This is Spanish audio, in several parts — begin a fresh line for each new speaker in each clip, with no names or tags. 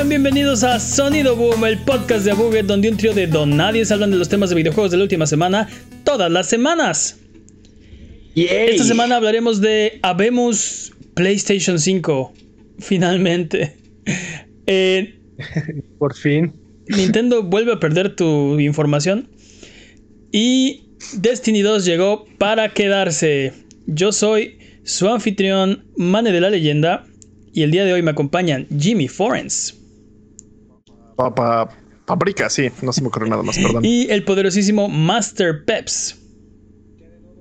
Sean bienvenidos a Sonido Boom, el podcast de Abuget donde un trío de donadies hablan de los temas de videojuegos de la última semana, todas las semanas. Esta semana hablaremos de Habemos PlayStation 5, finalmente.
Eh, Por fin.
Nintendo vuelve a perder tu información. Y Destiny 2 llegó para quedarse. Yo soy su anfitrión, Mane de la Leyenda. Y el día de hoy me acompañan Jimmy Forens.
Papá, paprika, sí, no se me ocurre nada más, perdón.
Y el poderosísimo Master Peps.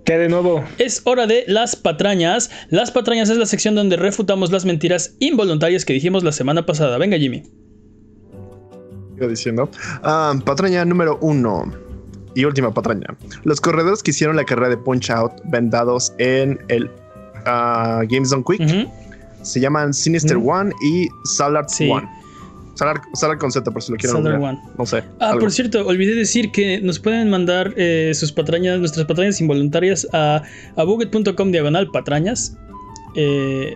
¿Qué de nuevo?
Es hora de las patrañas. Las patrañas es la sección donde refutamos las mentiras involuntarias que dijimos la semana pasada. Venga, Jimmy.
Iba diciendo. Ah, patraña número uno. Y última patraña. Los corredores que hicieron la carrera de Punch Out vendados en el uh, Games on Quick se llaman Sinister One y Salard One. Salard, con Z por si lo quieren One. No sé.
Ah, por cierto, olvidé decir que nos pueden mandar eh, sus patrañas, nuestras patrañas involuntarias a, a buget.com diagonal patrañas. Eh,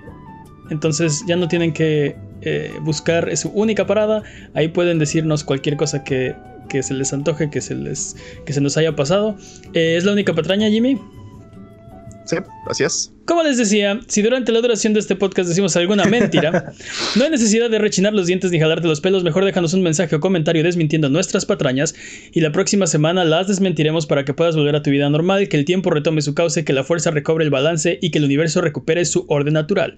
entonces ya no tienen que eh, buscar su única parada. Ahí pueden decirnos cualquier cosa que, que se les antoje, que se les que se nos haya pasado. ¿Es la única patraña, Jimmy?
Sí.
Como les decía, si durante la duración de este podcast decimos alguna mentira, no hay necesidad de rechinar los dientes ni jalarte los pelos, mejor déjanos un mensaje o comentario desmintiendo nuestras patrañas y la próxima semana las desmentiremos para que puedas volver a tu vida normal, que el tiempo retome su cauce, que la fuerza recobre el balance y que el universo recupere su orden natural.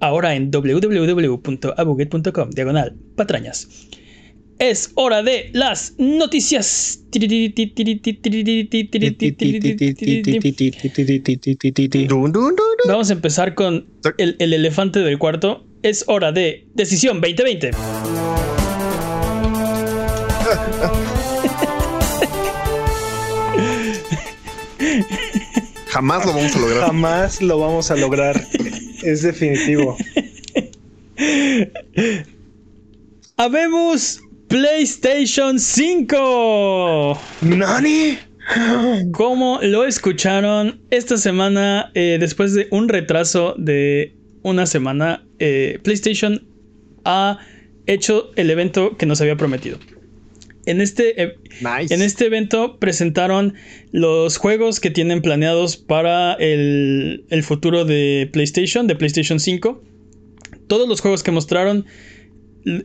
Ahora en www.abuget.com, diagonal, patrañas es hora de las noticias. Vamos a empezar con el, elefante del cuarto. Es hora de Decisión 2020.
Jamás lo vamos a lograr.
Jamás lo vamos a lograr. es definitivo.
Habemos PlayStation 5.
¿Nani?
Como lo escucharon esta semana, eh, después de un retraso de una semana, eh, PlayStation ha hecho el evento que nos había prometido. En este, en este evento presentaron los juegos que tienen planeados para el, el futuro de PlayStation, de PlayStation 5. Todos los juegos que mostraron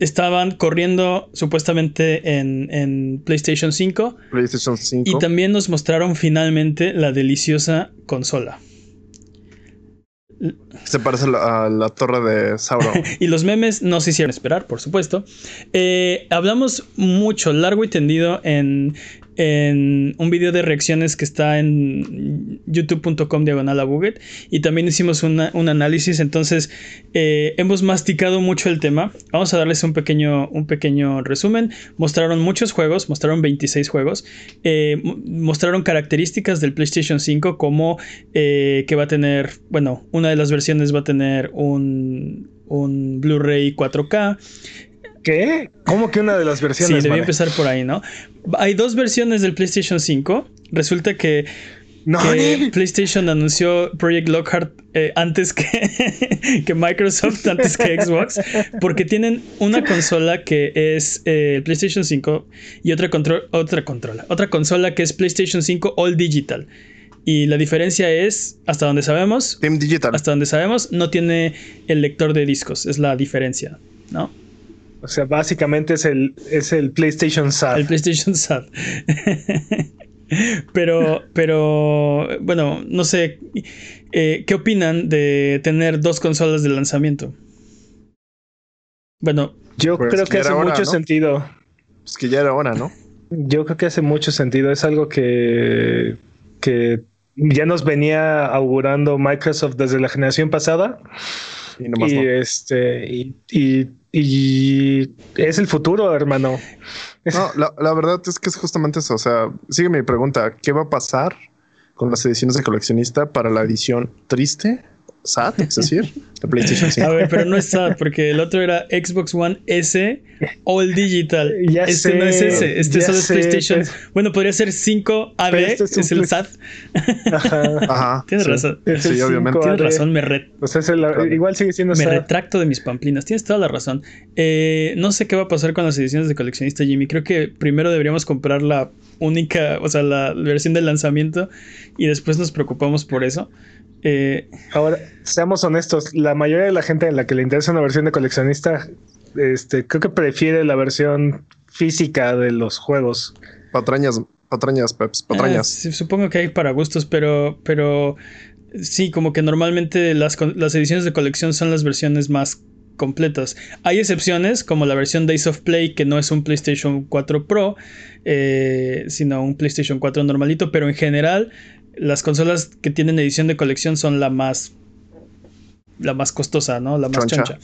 estaban corriendo supuestamente en, PlayStation 5.
PlayStation 5.
Y también nos mostraron finalmente la deliciosa consola.
Se parece a la, torre de Sauron.
y los memes no se hicieron esperar, por supuesto. Eh, hablamos mucho, largo y tendido en en un video de reacciones que está en youtube.com diagonal a Buget y también hicimos un análisis. Entonces eh, hemos masticado mucho el tema. Vamos a darles un pequeño, un pequeño resumen. Mostraron muchos juegos mostraron 26 juegos. Eh, mostraron características del PlayStation 5 como eh, que va a tener bueno una de las versiones va a tener un un Blu-ray 4K
¿Qué? ¿Cómo que una de las versiones?
Sí, debí empezar por ahí, ¿no? Hay dos versiones del PlayStation 5. Resulta que, PlayStation anunció Project Lockhart eh, antes que, que, Microsoft, antes que Xbox, porque tienen una consola que es el eh, PlayStation 5 y otra, control, otra controla, otra consola que es PlayStation 5 All Digital. Y la diferencia es, hasta donde sabemos,
Team Digital.
hasta donde sabemos, no tiene el lector de discos, es la diferencia, ¿no?
O sea, básicamente es el, es el PlayStation SAT.
El PlayStation SAT. pero, pero, bueno, no sé. Eh, ¿Qué opinan de tener dos consolas de lanzamiento? Bueno,
yo pues creo que hace mucho sentido.
Es que ya era hora, ¿no?
Yo creo que hace mucho sentido. Es algo que, que ya nos venía augurando Microsoft desde la generación pasada. Y, este, y y es el futuro, hermano.
No, la, verdad es que es justamente eso. O sea, sigue mi pregunta: ¿qué va a pasar con las ediciones de coleccionista para la edición triste SAT, es decir, de PlayStation 5.
A ver, pero no es SAT, porque el otro era Xbox One S All Digital.
Ya
este
sé,
no es ese, este solo es
sé,
PlayStation.
pero-
Bueno, podría ser 5 AD,
Pero este
es, el SAT.
Ajá.
Ajá.
Tienes
sí.
razón.
Es el
Sí, obviamente.
5AD.
Tienes razón, me, re-
O sea, es el-
Claro.
igual sigue siendo
me
SAT.
retracto de mis pamplinas. Tienes toda la razón. Eh, no sé qué va a pasar con las ediciones de coleccionista, Jimmy. Creo que primero deberíamos comprar la única, o sea, la versión de lanzamiento y después nos preocupamos por eso. Eh,
Ahora, seamos honestos, la mayoría de la gente a la que le interesa una versión de coleccionista, este, creo que prefiere la versión física de los juegos.
Patrañas, patrañas, Peps, patrañas.
Ah, sí, supongo que hay para gustos, pero, pero sí, como que normalmente las ediciones de colección son las versiones más completas. Hay excepciones, como la versión Days of Play, que no es un PlayStation 4 Pro, eh, sino un PlayStation 4 normalito, pero en general las consolas que tienen edición de colección son la más la más costosa, ¿no? La más
Choncha.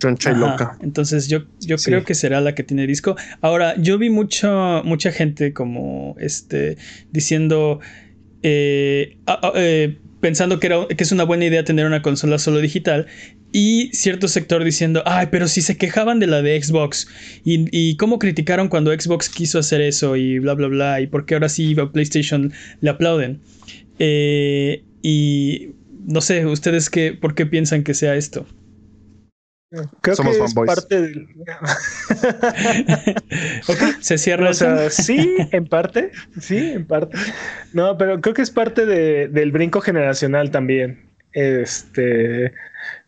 choncha.
Y loca.
Entonces yo, yo
Sí.
creo que será la que tiene disco. Ahora, yo vi mucho, mucha gente como este diciendo. eh, ah, ah, eh, pensando que, era, que es una buena idea tener una consola solo digital. Y cierto sector diciendo, ay, pero si se quejaban de la de Xbox. Y, cómo criticaron cuando Xbox quiso hacer eso y bla, bla, bla. Y por qué ahora sí a PlayStation le aplauden. Eh, y no sé, ¿ustedes qué, por qué piensan que sea esto?
Creo
Somos
que es
fanboys.
parte del...
Ok, se cierra
O sea,
el tema.
sí, en parte, sí, en parte. No, pero creo que es parte de- del brinco generacional también. Este,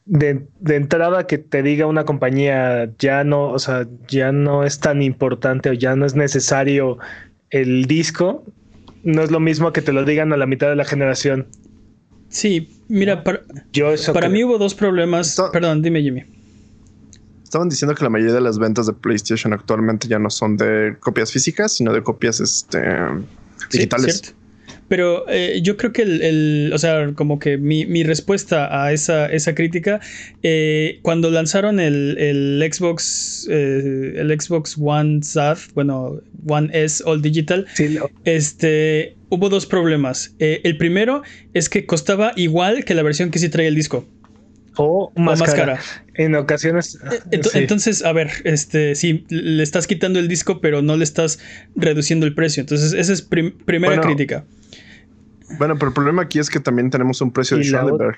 de, de entrada que te diga una compañía ya no, o sea, ya no es tan importante o ya no es necesario el disco. No es lo mismo que te lo digan a la mitad de la generación.
Sí, mira, para,
Yo eso
para
creo.
mí hubo dos problemas. Perdón, dime, Jimmy.
Estaban diciendo que la mayoría de las ventas de PlayStation actualmente ya no son de copias físicas, sino de copias este, digitales.
Pero eh, yo creo que el, el- o sea, como que mi, mi respuesta a esa, esa crítica, eh, cuando lanzaron el, el Xbox, eh, el Xbox One SAT, bueno, One S All Digital,
Sí,
este, hubo dos problemas. El primero es que costaba igual que la versión que sí traía el disco.
O
O
más,
más
cara.
cara.
En ocasiones.
Ento-
sí.
Entonces, a ver, este, sí, le estás quitando el disco, pero no le estás reduciendo el precio. Entonces, esa es prim- primera
Bueno,
crítica.
Bueno, pero el problema aquí es que también tenemos un precio de
Y
Schoenberg.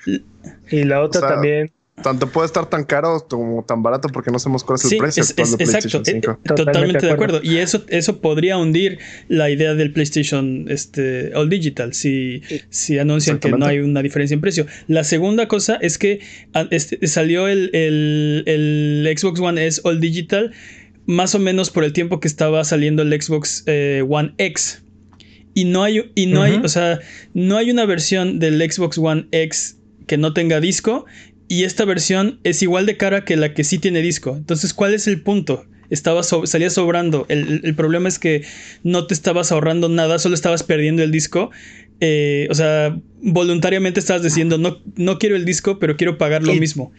y la otra
o sea,
también.
Tanto puede estar tan caro como tan barato porque no sabemos cuál es el
Sí,
precio
es,
actual
es-
de
exacto,
PlayStation
eh,
5.
eh, totalmente,
Totalmente
de acuerdo.
acuerdo.
Y eso, eso podría hundir la idea del PlayStation este, All Digital si, si anuncian que no hay una diferencia en precio. La segunda cosa es que ah, este, salió el, el- el Xbox One S All Digital más o menos por el tiempo que estaba saliendo el Xbox eh, One X. Y no hay, y no hay, o sea, no hay una versión del Xbox One X que no tenga disco. Y esta versión es igual de cara que la que sí tiene disco. Entonces, ¿cuál es el punto? Estaba so- salía sobrando. El, el- problema es que no te estabas ahorrando nada, solo estabas perdiendo el disco. Eh, o sea, voluntariamente estabas diciendo, no, no quiero el disco, pero quiero pagar lo
Y-
mismo.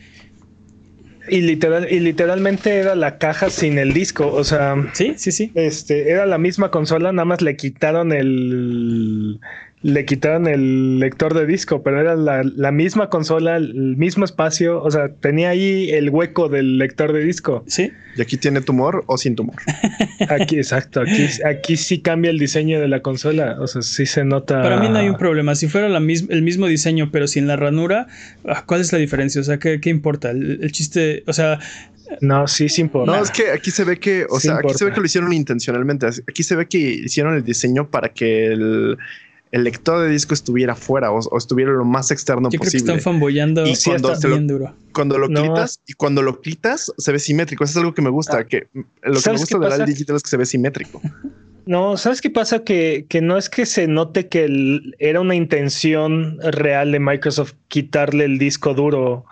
Y, literal, y literalmente era la caja sin el disco. O sea,
Sí, sí, sí.
este, era la misma consola, nada más le quitaron el. Le quitaron el lector de disco, pero era la, la misma consola, el mismo espacio. O sea, tenía ahí el hueco del lector de disco.
Sí.
Y aquí tiene tumor o sin tumor.
Aquí, exacto. Aquí, aquí sí cambia el diseño de la consola. O sea, sí se nota.
Para mí no hay un problema. Si fuera la mis- el mismo diseño, pero sin la ranura, ah, ¿cuál es la diferencia? O sea, ¿qué, qué importa? El, el chiste, o sea,
No, sí, sí importa.
No, es que aquí se ve que, o
Sí
sea, aquí se ve que lo hicieron intencionalmente. Aquí se ve que hicieron el diseño para que el, el lector de disco estuviera fuera o, o estuviera lo más externo
yo creo que
posible.
están fanboyando
Y cuando
está
se lo-
bien duro.
Cuando lo
No.
quitas y cuando lo quitas se ve simétrico. Eso es algo que me gusta.
Ah.
que lo que me
¿Sabes
gusta
pasa?
All digital es que se ve simétrico.
No, ¿sabes qué pasa? Que, que no es que se note que el- era una intención real de Microsoft quitarle el disco duro,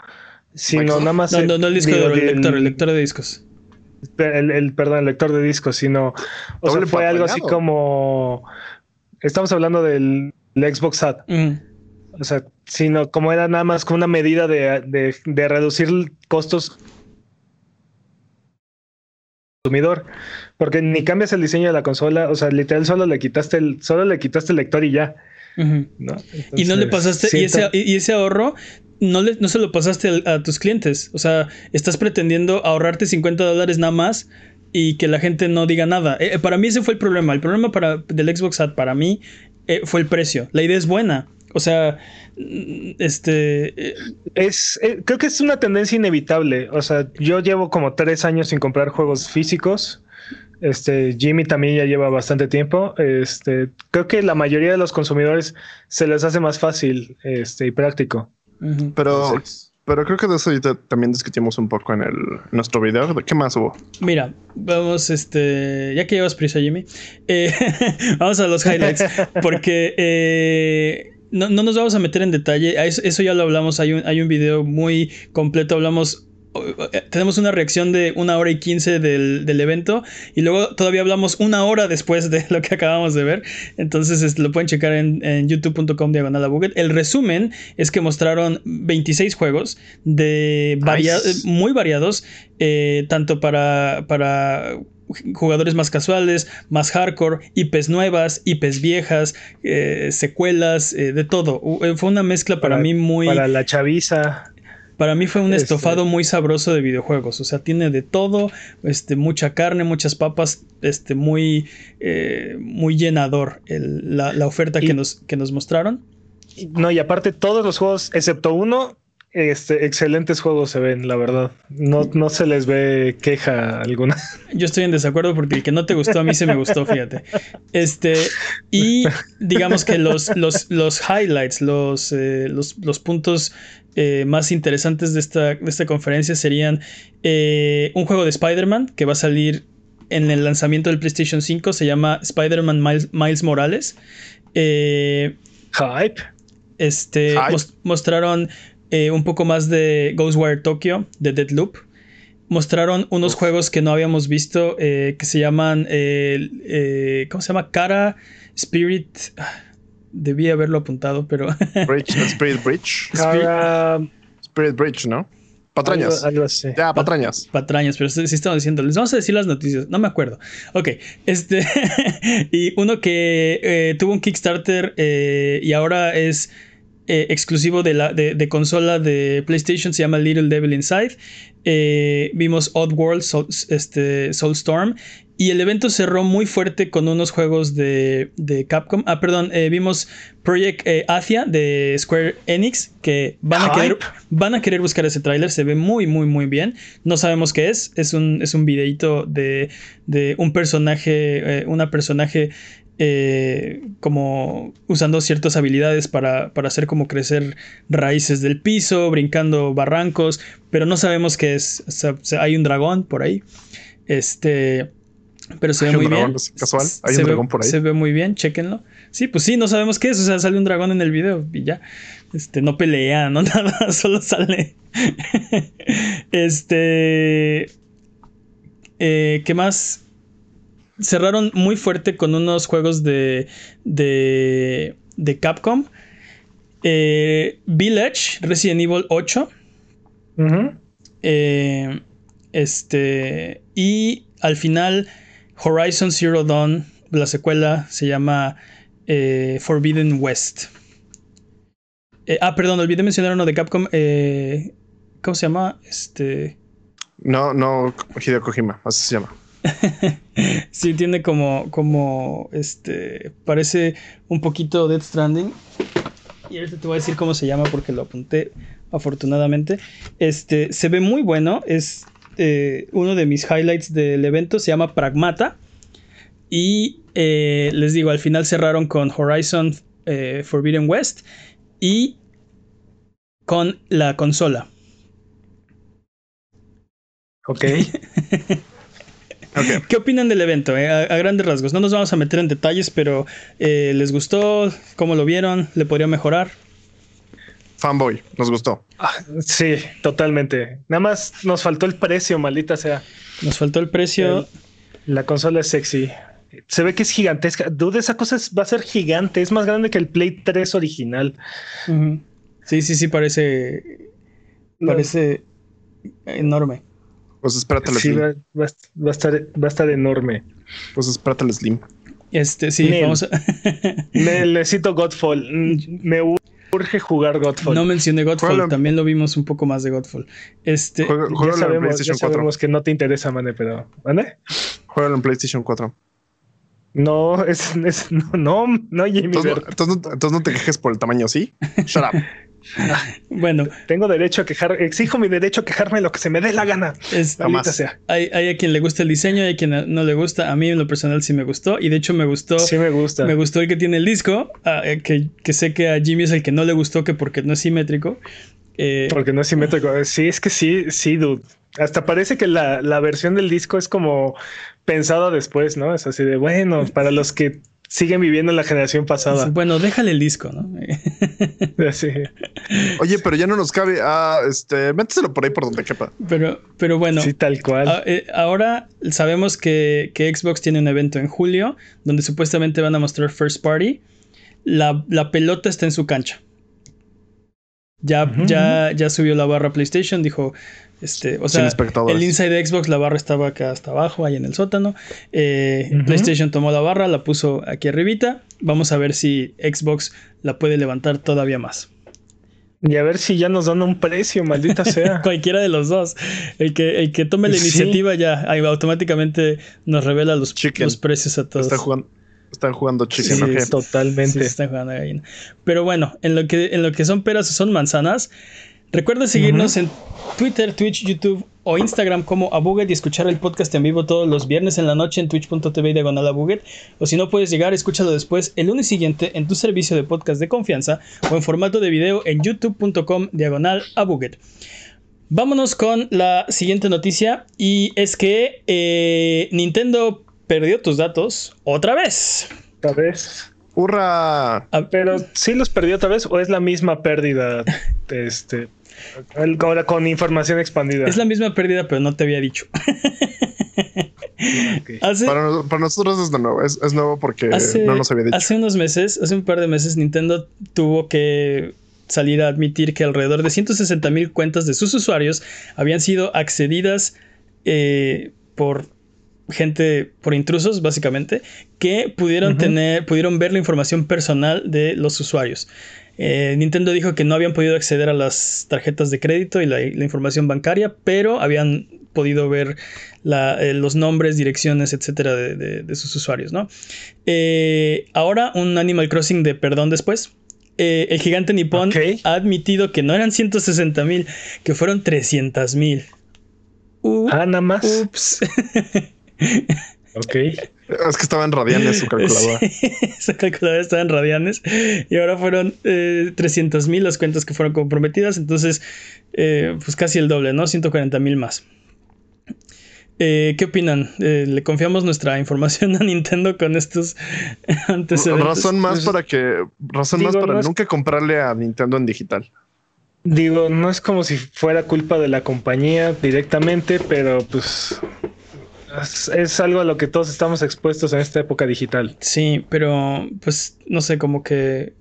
sino
Microsoft.
nada más.
No, no, no el disco
digo,
duro, el lector, el lector de discos.
el- el- perdón, el lector de discos, sino. O sea, fue algo así como. Estamos hablando del, del Xbox SAT.
Mm.
O sea, sino como era nada más como una medida de, de, de reducir costos consumidor, porque ni cambias el diseño de la consola, o sea, literal solo le quitaste el, solo le quitaste el lector y ya.
Y no le pasaste, y
siento-
ese, y ese ahorro no, le, no se lo pasaste a, tus clientes. O sea, estás pretendiendo ahorrarte 50 dólares nada más y que la gente no diga nada. Eh, para mí ese fue el problema. El problema para, del Xbox Ad para mí eh, fue el precio. La idea es buena. O sea, mm, este...
Eh, es, creo que es una tendencia inevitable. O sea, yo llevo como tres años sin comprar juegos físicos. Este, Jimmy también ya lleva bastante tiempo. Este, creo que la mayoría de los consumidores se les hace más fácil este, y práctico.
Pero, pero creo que de eso también discutimos un poco en el nuestro video. ¿Qué más hubo?
Mira, vamos, este, ya que llevas prisa, Jimmy, eh, vamos a los highlights, porque eh, no, nos vamos a meter en detalle. Eso, ya lo hablamos. Hay un, hay un video muy completo. Hablamos tenemos una reacción de una hora y quince del, evento y luego todavía hablamos una hora después de lo que acabamos de ver. Entonces lo pueden checar en, youtube.com diagonal El resumen es que mostraron 26 juegos de muy variados, eh, tanto para, para jugadores más casuales, más hardcore, IPs nuevas, IPs viejas, eh, secuelas, de todo. Fue una mezcla para, mí muy...
Para la chaviza.
Para mí fue un este, estofado muy sabroso de videojuegos. O sea, tiene de todo, este, mucha carne, muchas papas, este, muy, eh, muy llenador la, oferta que, nos, que nos mostraron.
No, y aparte todos los juegos, excepto uno, este, excelentes juegos se ven, la verdad. No, no se les ve queja alguna.
Yo estoy en desacuerdo porque el que no te gustó a mí se me gustó, fíjate. Este, y digamos que los, los, los highlights, los, eh, los, los puntos eh, más interesantes de esta, de esta conferencia serían eh, un juego de Spider-Man que va a salir en el lanzamiento del PlayStation 5. Se llama Spider-Man Miles, Morales.
Eh, Hype.
Este, mostraron un poco más de Ghostwire Tokyo, de Deadloop. Mostraron unos juegos que no habíamos visto que se llaman. ¿Cómo se llama? Cara Spirit. Debí haberlo apuntado, pero.
Bridge, Spirit Bridge. Spirit, Bridge, ¿no? Patrañas. Ya, patrañas.
Patrañas, pero sí, estamos diciendo. Les vamos a decir las noticias. No me acuerdo. Ok. Este. y uno que eh, tuvo un Kickstarter eh, y ahora es. Eh, exclusivo de, la, de, consola de PlayStation se llama Little Devil Inside. vimos Oddworld, Soul, este, Soulstorm y el evento cerró muy fuerte con unos juegos de, Capcom. Ah, perdón, eh, vimos Project eh, Asia de Square Enix, que van a, querer, van a querer buscar ese tráiler. Se ve muy, muy, muy bien. No sabemos qué es. Es un, es un videito de, un personaje, eh, una personaje como usando ciertas habilidades para, para, hacer como crecer raíces del piso, brincando barrancos, pero no sabemos qué es. hay un dragón por ahí. Este... Pero se ve muy bien.
Casual, hay un dragón por ahí.
Se ve muy bien, chéquenlo. Sí, pues sí, no sabemos qué es. O sea, sale un dragón en el video y ya. Este, no pelea, no nada, solo sale. este. Eh, ¿Qué más? Cerraron muy fuerte con unos juegos de. de. de Capcom. Eh, Village, Resident Evil 8. eh, este. Y al final Horizon Zero Dawn, la secuela se llama eh, Forbidden West. Eh, ah, perdón, olvidé mencionar uno de Capcom. Eh, ¿Cómo se llama? Este.
No, no, Hideo Kojima, así se llama.
sí, tiene como, como, este, parece un poquito Dead Stranding. Y ahorita te voy a decir cómo se llama porque lo apunté afortunadamente. Este, se ve muy bueno, es eh, uno de mis highlights del evento se llama Pragmata. Y eh, les digo, al final cerraron con Horizon eh, Forbidden West y con la consola.
Ok.
¿Qué opinan del evento? A, grandes rasgos. No nos vamos a meter en detalles, pero ¿les gustó? ¿Cómo lo vieron? ¿Le podría mejorar?
fanboy, nos gustó.
Ah, sí, totalmente. Nada más nos faltó el precio, maldita sea.
Nos faltó el precio.
la consola es sexy. Se ve que es gigantesca. Dude, esa cosa va a ser gigante. Es más grande que el Play 3 original.
Sí, sí, sí, parece. Parece enorme.
Pues espérate
sí, va, va, a estar, va a estar enorme.
Pues espérate el Slim.
Este, sí, vamos a.
necesito Godfall. Me urge jugar Godfall.
No mencioné Godfall, también lo vimos un poco más de Godfall. Este,
ya, sabemos, ya sabemos, que no te interesa, Mane, pero. ¿Mane?
Juega en PlayStation 4.
No, es, no, no, no, Jamie.
Entonces, entonces, no te quejes por el tamaño, ¿sí? Shut up.
bueno,
tengo derecho a quejar, exijo mi derecho a quejarme lo que se me dé la gana.
Es, sea. Hay, hay, a quien le gusta el diseño, hay a quien no le gusta. A mí en lo personal sí me gustó y de hecho me gustó.
Sí me gusta.
Me gustó el que tiene el disco, eh, que, que, sé que a Jimmy es el que no le gustó que porque no es simétrico.
Eh, porque no es simétrico. Sí, es que sí, sí, dude. Hasta parece que la, la versión del disco es como pensado después, ¿no? Es así de, bueno, para los que siguen viviendo en la generación pasada.
Bueno, déjale el disco, ¿no?
sí.
Oye, pero ya no nos cabe. Ah, este, méteselo por ahí por donde quepa.
Pero, pero bueno.
Sí, tal cual.
Ah, eh, ahora sabemos que, Xbox tiene un evento en julio donde supuestamente van a mostrar First Party. La, la pelota está en su cancha. Ya, ya, ya subió la barra PlayStation, dijo, este, o sea, el inside de Xbox, la barra estaba acá hasta abajo, ahí en el sótano. Eh, PlayStation tomó la barra, la puso aquí arribita. Vamos a ver si Xbox la puede levantar todavía más.
Y a ver si ya nos dan un precio, maldita sea.
Cualquiera de los dos. El que, el que tome la iniciativa ya automáticamente nos revela los, los precios a todos.
Están jugando chicken.
Sí, totalmente.
están jugando Pero bueno, en lo que, en lo que son peras o son manzanas, Recuerda seguirnos en Twitter, Twitch, YouTube o Instagram como Abuget y escuchar el podcast en vivo todos los viernes en la noche en twitch.tv diagonal Abuget. O si no puedes llegar, escúchalo después el lunes siguiente en tu servicio de podcast de confianza o en formato de video en youtube.com diagonal Abuget. Vámonos con la siguiente noticia y es que eh, Nintendo perdió tus datos otra vez.
Otra vez.
¡Hurra!
Ah, pero sí los perdió otra vez o es la misma pérdida. este, Ahora con información expandida.
Es la misma pérdida, pero no te había dicho.
para, nosotros es nuevo, es, nuevo porque no nos había dicho.
Hace unos meses, hace un par de meses, Nintendo tuvo que salir a admitir que alrededor de 160 mil cuentas de sus usuarios habían sido accedidas eh, por gente, por intrusos, básicamente, que pudieron tener, pudieron ver la información personal de los usuarios. Eh, Nintendo dijo que no habían podido acceder a las tarjetas de crédito y la, información bancaria, pero habían podido ver eh, los nombres, direcciones, etcétera, de, sus usuarios, ¿no? Eh, ahora, un Animal Crossing de perdón después. el gigante nipón ha admitido que no eran 160 mil, que fueron 300 mil.
ah, nada más.
Ups.
ok.
Es que estaba en radianes su calculadora.
su calculadora estaba en radianes y ahora fueron eh, 300 mil las cuentas que fueron comprometidas, entonces eh, pues casi el doble, ¿no? 140 mil más. Eh, ¿Qué opinan? Eh, ¿Le confiamos nuestra información a Nintendo con estos antecedentes?
Razón más pues, para que, razón más para nunca comprarle a Nintendo en digital.
Digo, no es como si fuera culpa de la compañía directamente, pero pues es, algo a lo que todos estamos expuestos en esta época digital.
Sí, pero pues no sé, como que...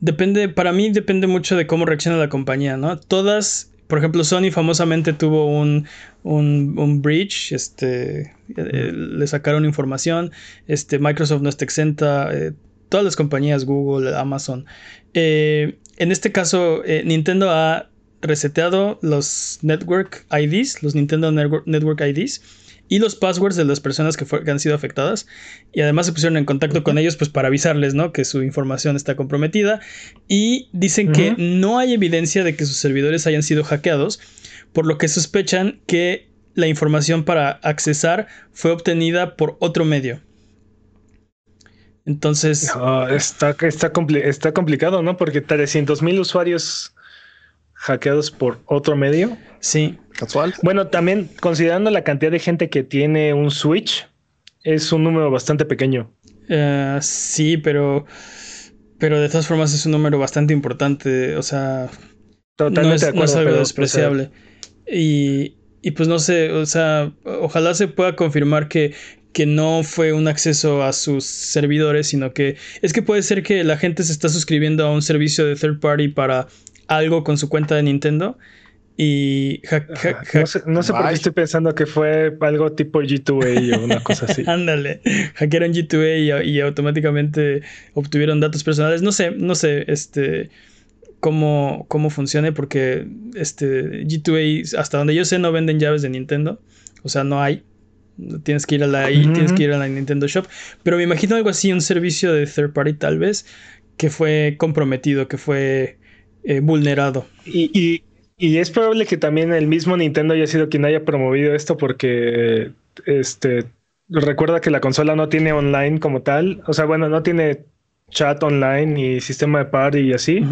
depende, para mí depende mucho de cómo reacciona la compañía, ¿no? Todas, por ejemplo, Sony famosamente tuvo un, un, un breach, este, eh, le sacaron información, este, Microsoft no está exenta, eh, todas las compañías, Google, Amazon. Eh, en este caso, Nintendo ha reseteado los Network IDs, los Nintendo Network IDs y los passwords de las personas que, han sido afectadas y además se pusieron en contacto con ellos pues para avisarles ¿no? que su información está comprometida y dicen que no hay evidencia de que sus servidores hayan sido hackeados por lo que sospechan que la información para accesar fue obtenida por otro medio. Entonces...
está, está, está complicado, ¿no? Porque 300 mil usuarios hackeados por otro medio.
Sí.
Casual.
Bueno, también considerando la cantidad de gente que tiene un Switch, es un número bastante pequeño.
Eh, sí, pero, pero de todas formas es un número bastante importante. O sea,
Totalmente
no es, algo despreciable. y, y pues no sé, o sea, ojalá se pueda confirmar que, que no fue un acceso a sus servidores, sino que es que puede ser que la gente se está suscribiendo a un servicio de third party para algo con su cuenta de Nintendo Y
no sé, por qué estoy pensando que fue algo tipo G2A o una cosa así.
Ándale, hackearon G2A y, y, automáticamente obtuvieron datos personales. No sé, no sé, este cómo, cómo funcione, porque este G2A, hasta donde yo sé, no venden llaves de Nintendo. O sea, no hay. Tienes que ir a la tienes que ir a la Nintendo Shop. Pero me imagino algo así, un servicio de third party tal vez, que fue comprometido, que fue eh, vulnerado.
y, y es probable que también el mismo Nintendo haya sido quien haya promovido esto porque este recuerda que la consola no tiene online como tal, o sea, bueno, no tiene chat online y sistema de par y así,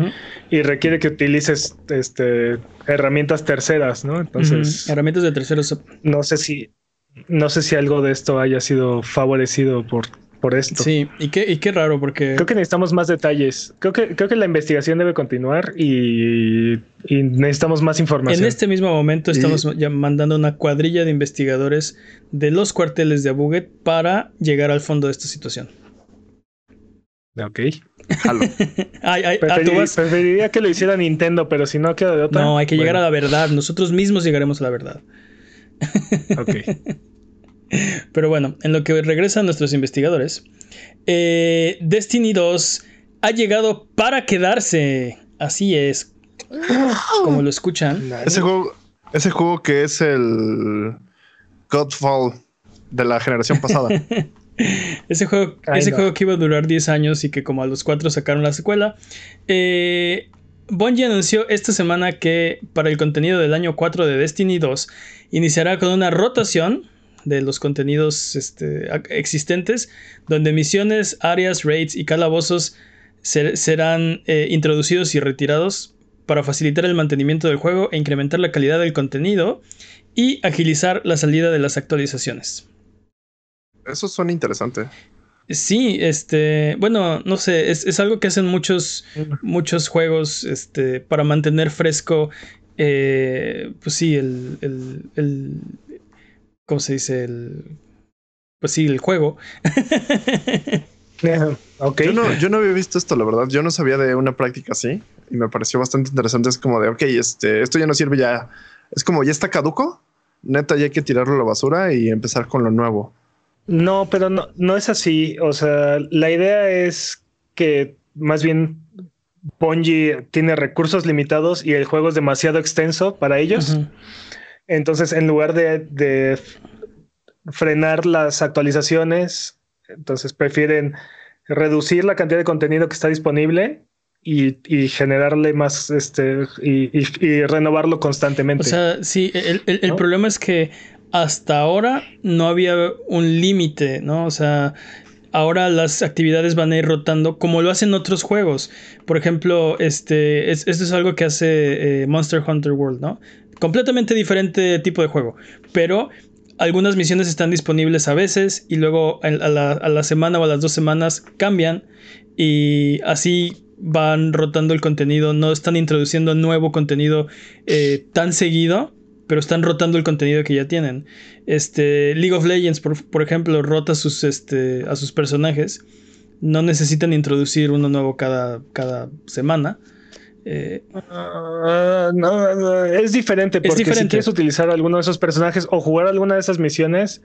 y requiere que utilices este herramientas terceras, ¿no? Entonces,
herramientas de terceros.
No sé si no sé si algo de esto haya sido favorecido por por esto.
Sí, y qué, y qué raro, porque.
Creo que necesitamos más detalles. Creo que, creo que la investigación debe continuar y, necesitamos más información.
En este mismo momento estamos ya mandando una cuadrilla de investigadores de los cuarteles de Abuget para llegar al fondo de esta situación.
Ok. preferiría que lo hiciera Nintendo, pero si no queda de otra.
No, hay que llegar a la verdad. Nosotros mismos llegaremos a la verdad.
ok.
Pero bueno, en lo que regresan nuestros investigadores, eh, Destiny 2 ha llegado para quedarse. Así es. Como lo escuchan.
Ese juego, ese juego que es el Godfall de la generación pasada.
ese juego, ese juego que iba a durar 10 años y que como a los 4 sacaron la secuela. Eh, Bungie anunció esta semana que para el contenido del año 4 de Destiny 2 iniciará con una rotación de los contenidos este, existentes, donde misiones, áreas, raids y calabozos serán eh, introducidos y retirados para facilitar el mantenimiento del juego e incrementar la calidad del contenido y agilizar la salida de las actualizaciones.
Eso suena interesante.
Sí, este, bueno, no sé, es, algo que hacen muchos, muchos juegos, este, para mantener fresco, eh, pues sí, el, ¿cómo se dice? El, pues sí, el juego.
okay. yo, no, yo no había visto esto, la verdad. Yo no sabía de una práctica así y me pareció bastante interesante. Es como de, ok, este, esto ya no sirve ya. Es como ya está caduco. Neta, ya hay que tirarlo a la basura y empezar con lo nuevo.
No, pero no, no es así. O sea, la idea es que más bien Bungie tiene recursos limitados y el juego es demasiado extenso para ellos. Entonces, en lugar de, frenar las actualizaciones, entonces prefieren reducir la cantidad de contenido que está disponible y, generarle más, este, y, renovarlo constantemente. O
sea, sí, el, problema es que hasta ahora no había un límite, ¿no? O sea, ahora las actividades van a ir rotando como lo hacen otros juegos. Por ejemplo, este, esto es algo que hace eh, Monster Hunter World, ¿no? Completamente diferente tipo de juego. Pero algunas misiones están disponibles a veces y luego a la, semana o a las dos semanas cambian y así van rotando el contenido, no están introduciendo nuevo contenido eh, tan seguido, pero están rotando el contenido que ya tienen. Este, League of Legends, por, ejemplo, rota sus, este, a sus personajes, no necesitan introducir uno nuevo cada, cada semana.
Eh, ah, no, es diferente porque si quieres utilizar alguno de esos personajes o jugar alguna de esas misiones,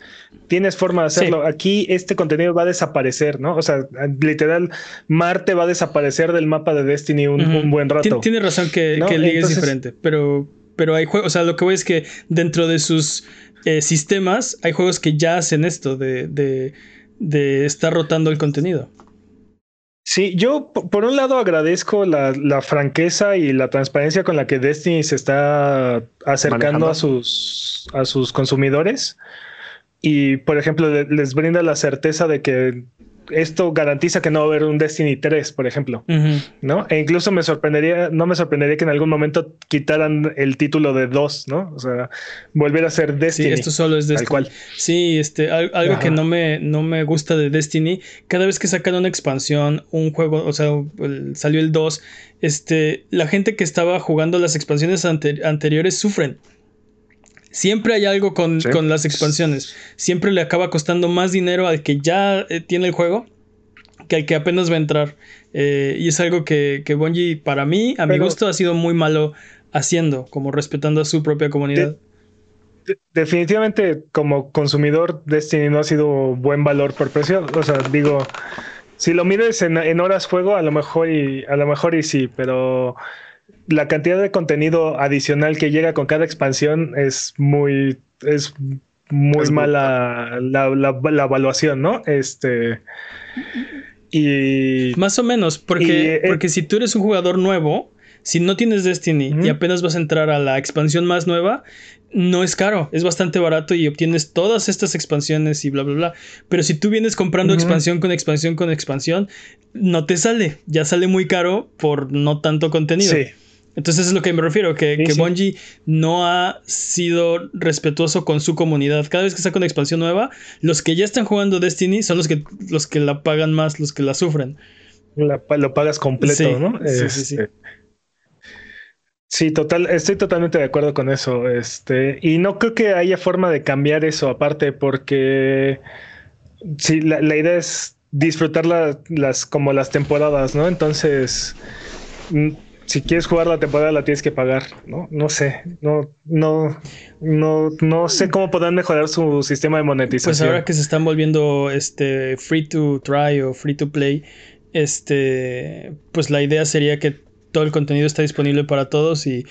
tienes forma de hacerlo. Aquí este contenido va a desaparecer, ¿no? O sea, literal, Marte va a desaparecer del mapa de Destiny un, buen rato.
Tiene, razón que, que es diferente, pero, pero hay juegos, o sea, lo que voy es que dentro de sus eh, sistemas hay juegos que ya hacen esto de, de, de estar rotando el contenido.
Sí, yo por un lado agradezco la, franqueza y la transparencia con la que Destiny se está acercando a sus, a sus consumidores. Y por ejemplo, les brinda la certeza de que esto garantiza que no va a haber un Destiny 3, por ejemplo, ¿no? E incluso me sorprendería, no me sorprendería que en algún momento quitaran el título de 2, ¿no? O sea, volver a ser Destiny.
Sí, esto solo es Destiny. Cual. Sí, este, algo que no me, no me gusta de Destiny, cada vez que sacan una expansión, un juego, o sea, salió el 2, este, la gente que estaba jugando las expansiones anteriores sufren. Siempre hay algo con, las expansiones. Siempre le acaba costando más dinero al que ya eh, tiene el juego que al que apenas va a entrar. Eh, y es algo que, que Bungie, para mí, a mi gusto, ha sido muy malo haciendo, como respetando a su propia comunidad.
definitivamente, como consumidor, Destiny no ha sido buen valor por precio. O sea, digo, si lo mides en, en horas juego, a lo mejor y a lo mejor y sí, pero la cantidad de contenido adicional que llega con cada expansión es muy, es muy mala la, la, evaluación, ¿no? Este. Y.
Más o menos, porque, eh, porque si tú eres un jugador nuevo, si no tienes Destiny y apenas vas a entrar a la expansión más nueva, no es caro, es bastante barato y obtienes todas estas expansiones y bla, bla, bla. Pero si tú vienes comprando expansión con expansión con expansión, no te sale, ya sale muy caro por no tanto contenido. Sí. Entonces es lo que me refiero, que, que Bungie no ha sido respetuoso con su comunidad. Cada vez que saca una expansión nueva, los que ya están jugando Destiny son los que, los que la pagan más, los que la sufren.
lo pagas completo, ¿no? Sí, sí, sí. Este, sí, total, estoy totalmente de acuerdo con eso. Este, y no creo que haya forma de cambiar eso aparte, porque sí, la, idea es disfrutar las como las temporadas, ¿no? Entonces si quieres jugar la temporada la tienes que pagar, ¿no? No sé, no, no, no, no sé cómo podrán mejorar su sistema de monetización.
Pues ahora que se están volviendo este free to try o free to play, este, pues la idea sería que todo el contenido está disponible para todos y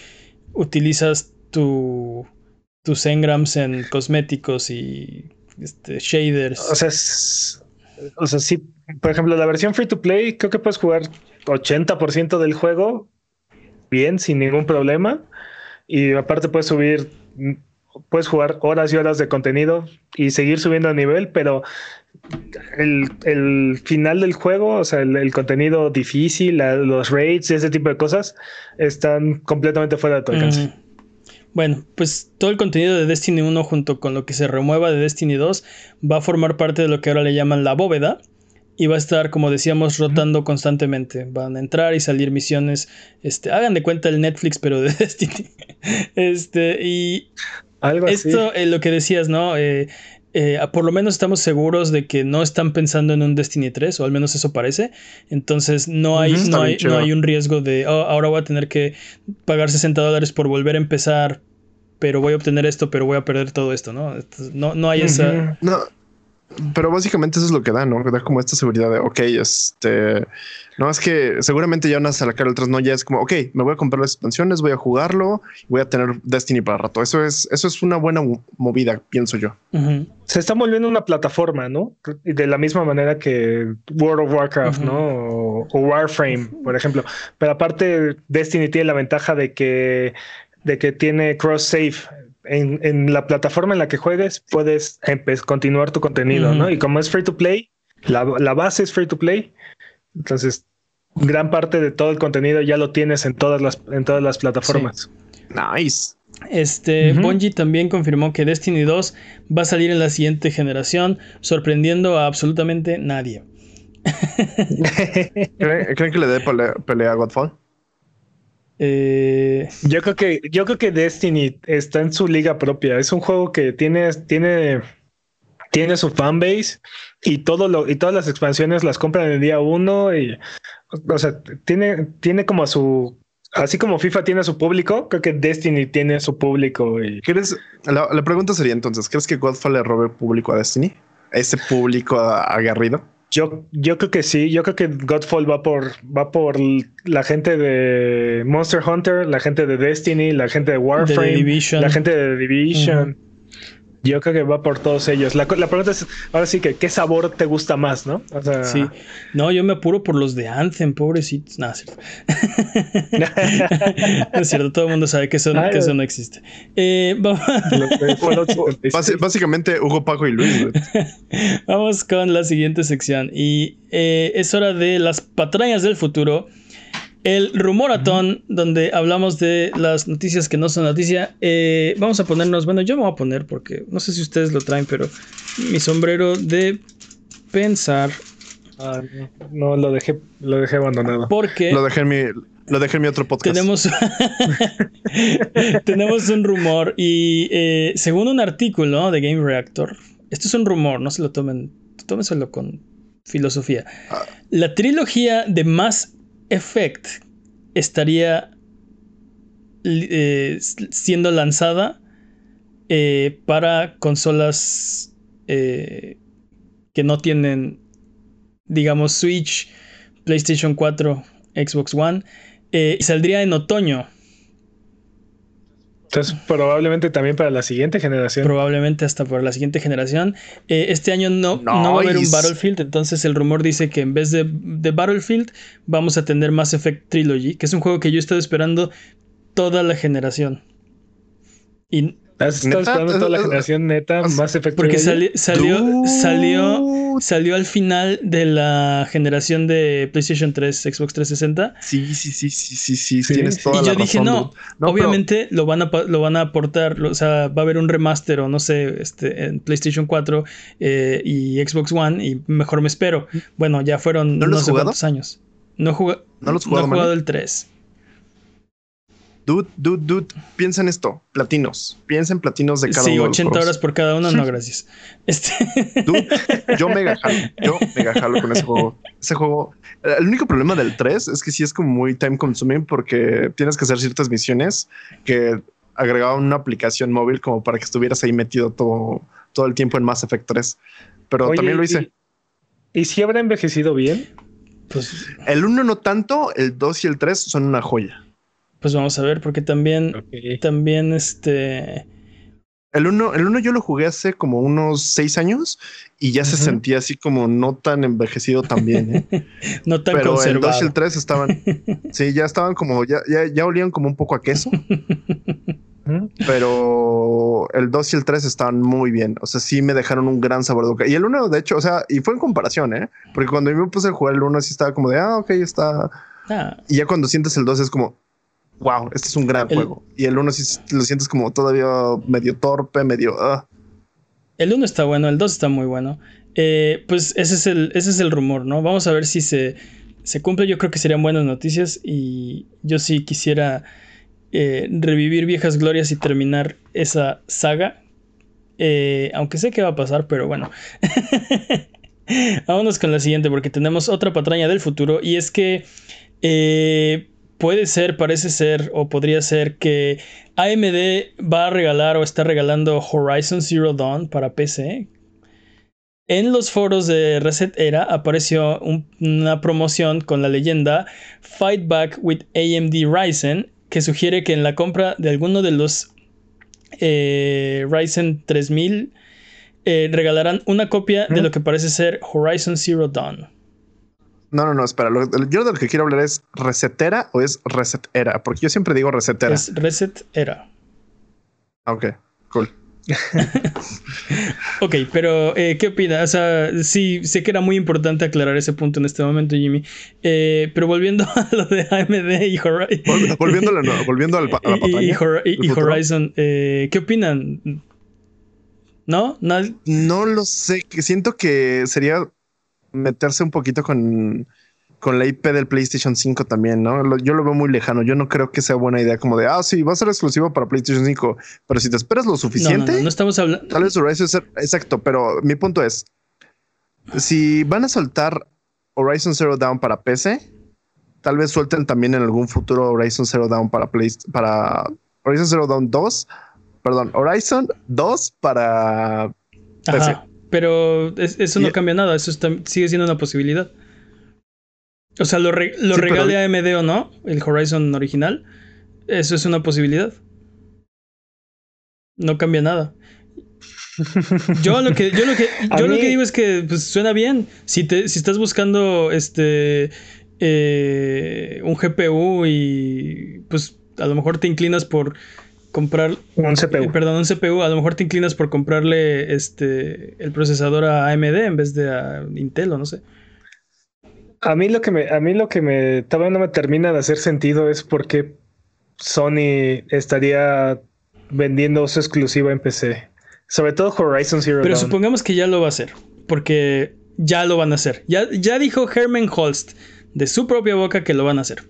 utilizas tu, tus engrams en cosméticos y este, shaders.
O sea, o sea, sí, por ejemplo, la versión free to play, creo que puedes jugar 80% del juego bien, sin ningún problema. Y aparte puedes subir, puedes jugar horas y horas de contenido y seguir subiendo a nivel, pero el, final del juego, o sea, el, contenido difícil, los raids y ese tipo de cosas, están completamente fuera de tu alcance.
Bueno, pues todo el contenido de Destiny 1 junto con lo que se remueva de Destiny 2 va a formar parte de lo que ahora le llaman la bóveda, y va a estar, como decíamos, rotando constantemente. Van a entrar y salir misiones. Este, hagan de cuenta el Netflix, pero de Destiny. este, y Algo esto, eh, lo que decías, ¿no? Eh, eh, por lo menos estamos seguros de que no están pensando en un Destiny 3, o al menos eso parece. Entonces no hay, no, hay, no hay un riesgo de, oh, ahora voy a tener que pagar 60 dólares por volver a empezar, pero voy a obtener esto, pero voy a perder todo esto, ¿no? no, no hay esa...
No, pero básicamente eso es lo que da, ¿no? Que da como esta seguridad de, ok, este, no es que seguramente ya van a sacar otras, no, ya es como, ok, me voy a comprar las expansiones, voy a jugarlo, voy a tener Destiny para rato. Eso es, eso es una buena movida, pienso yo.
Se está volviendo una plataforma, ¿no? De la misma manera que World of Warcraft, ¿no? O, o, Warframe, por ejemplo. Pero aparte, Destiny tiene la ventaja de que, de que tiene cross save en, la plataforma en la que juegues puedes continuar tu contenido, ¿no? Y como es free to play, la, base es free to play, entonces gran parte de todo el contenido ya lo tienes en todas las, en todas las plataformas.
Nice.
Este, Bungie también confirmó que Destiny 2 va a salir en la siguiente generación, sorprendiendo a absolutamente nadie.
¿Creen, que le dé pelea a Godfall?
Eh, yo creo que yo creo que Destiny está en su liga propia. Es un juego que tiene tiene tiene su fanbase y todo lo y todas las expansiones las compran en el día uno y o sea tiene tiene como su así como FIFA tiene a su público, creo que Destiny tiene a su público. Y...
¿Quieres? La, la pregunta sería entonces, ¿crees que Godfall le robe público a Destiny? ese público aguerrido?
Yo, yo creo que sí, yo creo que Godfall va por, va por la gente de Monster Hunter, la gente de Destiny, la gente de Warframe, la gente de Division. Yo creo que va por todos ellos. La, pregunta es, ahora sí que, ¿qué sabor te gusta más, no?
sí. No, yo me apuro por los de Anthem, pobrecitos. No, es cierto. no es cierto, todo el mundo sabe que eso, que eso no existe. Eh,
básicamente, Hugo, Paco y Luis.
vamos con la siguiente sección. Y eh, es hora de las patrañas del futuro. El rumoratón, donde hablamos de las noticias que no son noticia. Eh, vamos a ponernos, bueno, yo me voy a poner porque no sé si ustedes lo traen, pero mi sombrero de pensar.
Ah, no, lo dejé, lo dejé abandonado.
Porque
lo dejé en mi, lo dejé en mi otro podcast.
Tenemos, tenemos un rumor y eh, según un artículo de Game Reactor, esto es un rumor, no se lo tomen, tómenselo con filosofía. Ah. La trilogía de Mass Effect estaría eh, siendo lanzada eh, para consolas que no tienen, digamos, Switch, PlayStation 4, Xbox One. y saldría en otoño
entonces, probablemente también para la siguiente generación.
Probablemente hasta para la siguiente generación. Eh, este año no, no, va a haber un Battlefield, entonces el rumor dice que en vez de, de, Battlefield vamos a tener Mass Effect Trilogy, que es un juego que yo he estado esperando toda la generación.
Y ¿Has estado esperando toda la generación neta Mass Effect
Porque salió, salió, salió al final de la generación de PlayStation 3, Xbox 360.
Sí, sí, sí, sí, sí, sí, tienes toda
Y yo dije, no, obviamente lo, van a, lo van a aportar, o sea, va a haber un remaster o no sé, este, en PlayStation 4 eh, y Xbox One y mejor me espero. Bueno, ya fueron
no, sé
cuántos años. No, ¿No, los no he jugado el 3.
Dude, dude, dude, piensa en esto, platinos. Piensa en platinos de cada uno. Sí,
80 horas por cada uno, no, gracias. Este...
Dude, yo mega jalo, yo mega jalo con ese juego. Ese juego, el único problema del 3 es que sí es como muy time consuming porque tienes que hacer ciertas misiones que agregaban una aplicación móvil como para que estuvieras ahí metido todo, todo el tiempo en Mass Effect 3. Pero también lo hice.
¿Y, si habrá envejecido bien?
Pues el 1 no tanto, el 2 y el 3 son una joya.
Pues vamos a ver, porque también, también este...
El 1 el uno yo lo jugué hace como unos seis años y ya se sentía así como no tan envejecido también. ¿eh?
no tan
Pero el 2 y el 3 estaban, sí, ya estaban como, ya, ya, ya olían como un poco a queso. Pero el 2 y el 3 estaban muy bien. O sea, sí me dejaron un gran sabor de boca. Y el 1, de hecho, o sea, y fue en comparación, ¿eh? Porque cuando yo me puse a jugar el 1, sí estaba como de, ah, ok, está. Ah. Y ya cuando sientes el 2 es como, wow, este es un gran juego. Y el 1 sí lo sientes como todavía medio torpe, medio... Ah.
El 1 está bueno, el 2 está muy bueno. Eh, pues ese es, el, ese es el rumor, ¿no? Vamos a ver si se, se cumple. Yo creo que serían buenas noticias y yo sí quisiera eh, revivir viejas glorias y terminar esa saga. Eh, aunque sé que va a pasar, pero bueno. Vámonos con la siguiente porque tenemos otra patraña del futuro y es que puede ser, parece ser, o podría ser que AMD va a regalar o está regalando Horizon Zero Dawn para PC. En los foros de Reset Era apareció una promoción con la leyenda Fight Back with AMD Ryzen, que sugiere que en la compra de alguno de los eh, Ryzen 3000 eh, regalarán una copia de lo que parece ser Horizon Zero Dawn.
No, no, no, espera. yo de lo que quiero hablar es resetera o es resetera, porque yo siempre digo resetera.
Es resetera.
Ok, cool.
ok, pero eh, ¿qué opinas? O sea, sí, sé que era muy importante aclarar ese punto en este momento, Jimmy. Eh, pero volviendo a lo de AMD y Horizon.
volviendo, a volviendo al, a
la y, y, Horizon, eh, ¿qué opinan? ¿No? ¿No?
No lo sé. Siento que sería meterse un poquito con, con la IP del PlayStation 5 también, ¿no? Yo lo veo muy lejano. Yo no creo que sea buena idea como de, ah, sí, va a ser exclusivo para PlayStation 5. Pero si te esperas lo suficiente.
No, no, estamos hablando.
Tal vez Horizon ser. Exacto, pero mi punto es: si van a soltar Horizon Zero Dawn para PC, tal vez suelten también en algún futuro Horizon Zero Dawn para Play, para Horizon Zero Dawn 2. Perdón, Horizon 2 para PC.
Pero eso no cambia nada, eso sigue siendo una posibilidad. O sea, lo, regale AMD o no, el Horizon original, eso es una posibilidad. No cambia nada. Yo lo que, yo lo que, yo lo que digo es que pues, suena bien. Si, te, si estás buscando este eh, un GPU y pues a lo mejor te inclinas por comprar
un CPU. Eh,
perdón, un CPU, a lo mejor te inclinas por comprarle este el procesador a AMD en vez de a Intel o no sé.
A mí lo que me a mí lo que me todavía no me termina de hacer sentido es por qué Sony estaría vendiendo su exclusiva en PC. Sobre todo Horizon Zero
Pero supongamos que ya lo va a hacer, porque ya lo van a hacer. Ya, ya dijo Herman Holst de su propia boca que lo van a hacer.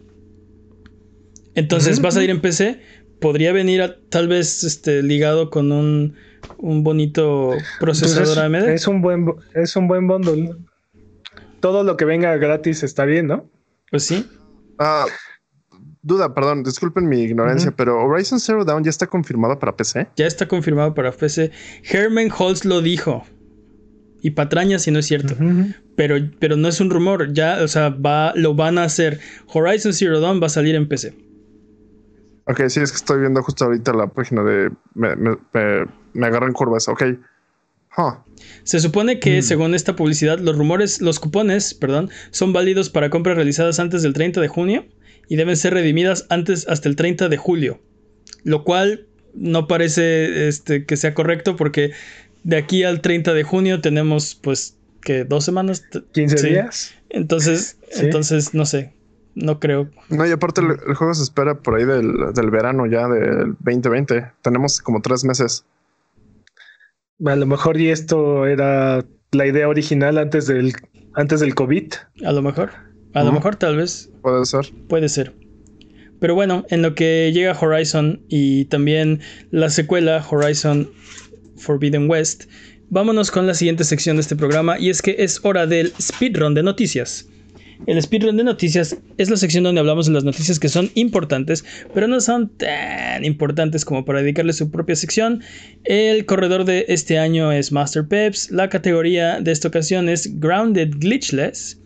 Entonces vas a ir en PC, podría venir tal vez este, ligado con un, un bonito procesador AMD.
Es un buen es un buen bundle. Todo lo que venga gratis está bien, ¿no?
Pues sí.
Ah, duda, perdón, disculpen mi ignorancia, pero Horizon Zero Dawn ya está confirmado para PC.
Ya está confirmado para PC. Herman Holtz lo dijo. Y patraña si no es cierto. pero, pero no es un rumor. Ya, o sea, va, lo van a hacer. Horizon Zero Dawn va a salir en PC.
Ok, sí, es que estoy viendo justo ahorita la página de. Me, me, me, agarran curvas. Ok.
Se supone que, mm. según esta publicidad, los rumores, los cupones, perdón, son válidos para compras realizadas antes del 30 de junio y deben ser redimidas antes hasta el 30 de julio. Lo cual no parece este, que sea correcto porque de aquí al 30 de junio tenemos pues que dos semanas.
15 días.
Entonces, entonces, no sé. No creo.
No, y aparte el, juego se espera por ahí del, del, verano ya del 2020. Tenemos como tres meses.
A lo mejor y esto era la idea original antes del, antes del COVID.
A lo mejor. A lo mejor tal vez.
Puede ser.
Puede ser. Pero bueno, en lo que llega Horizon y también la secuela Horizon Forbidden West, vámonos con la siguiente sección de este programa y es que es hora del speedrun de noticias. El speedrun de noticias es la sección donde hablamos de las noticias que son importantes, pero no son tan importantes como para dedicarle su propia sección. El corredor de este año es Master Peps. La categoría de esta ocasión es Grounded Glitchless.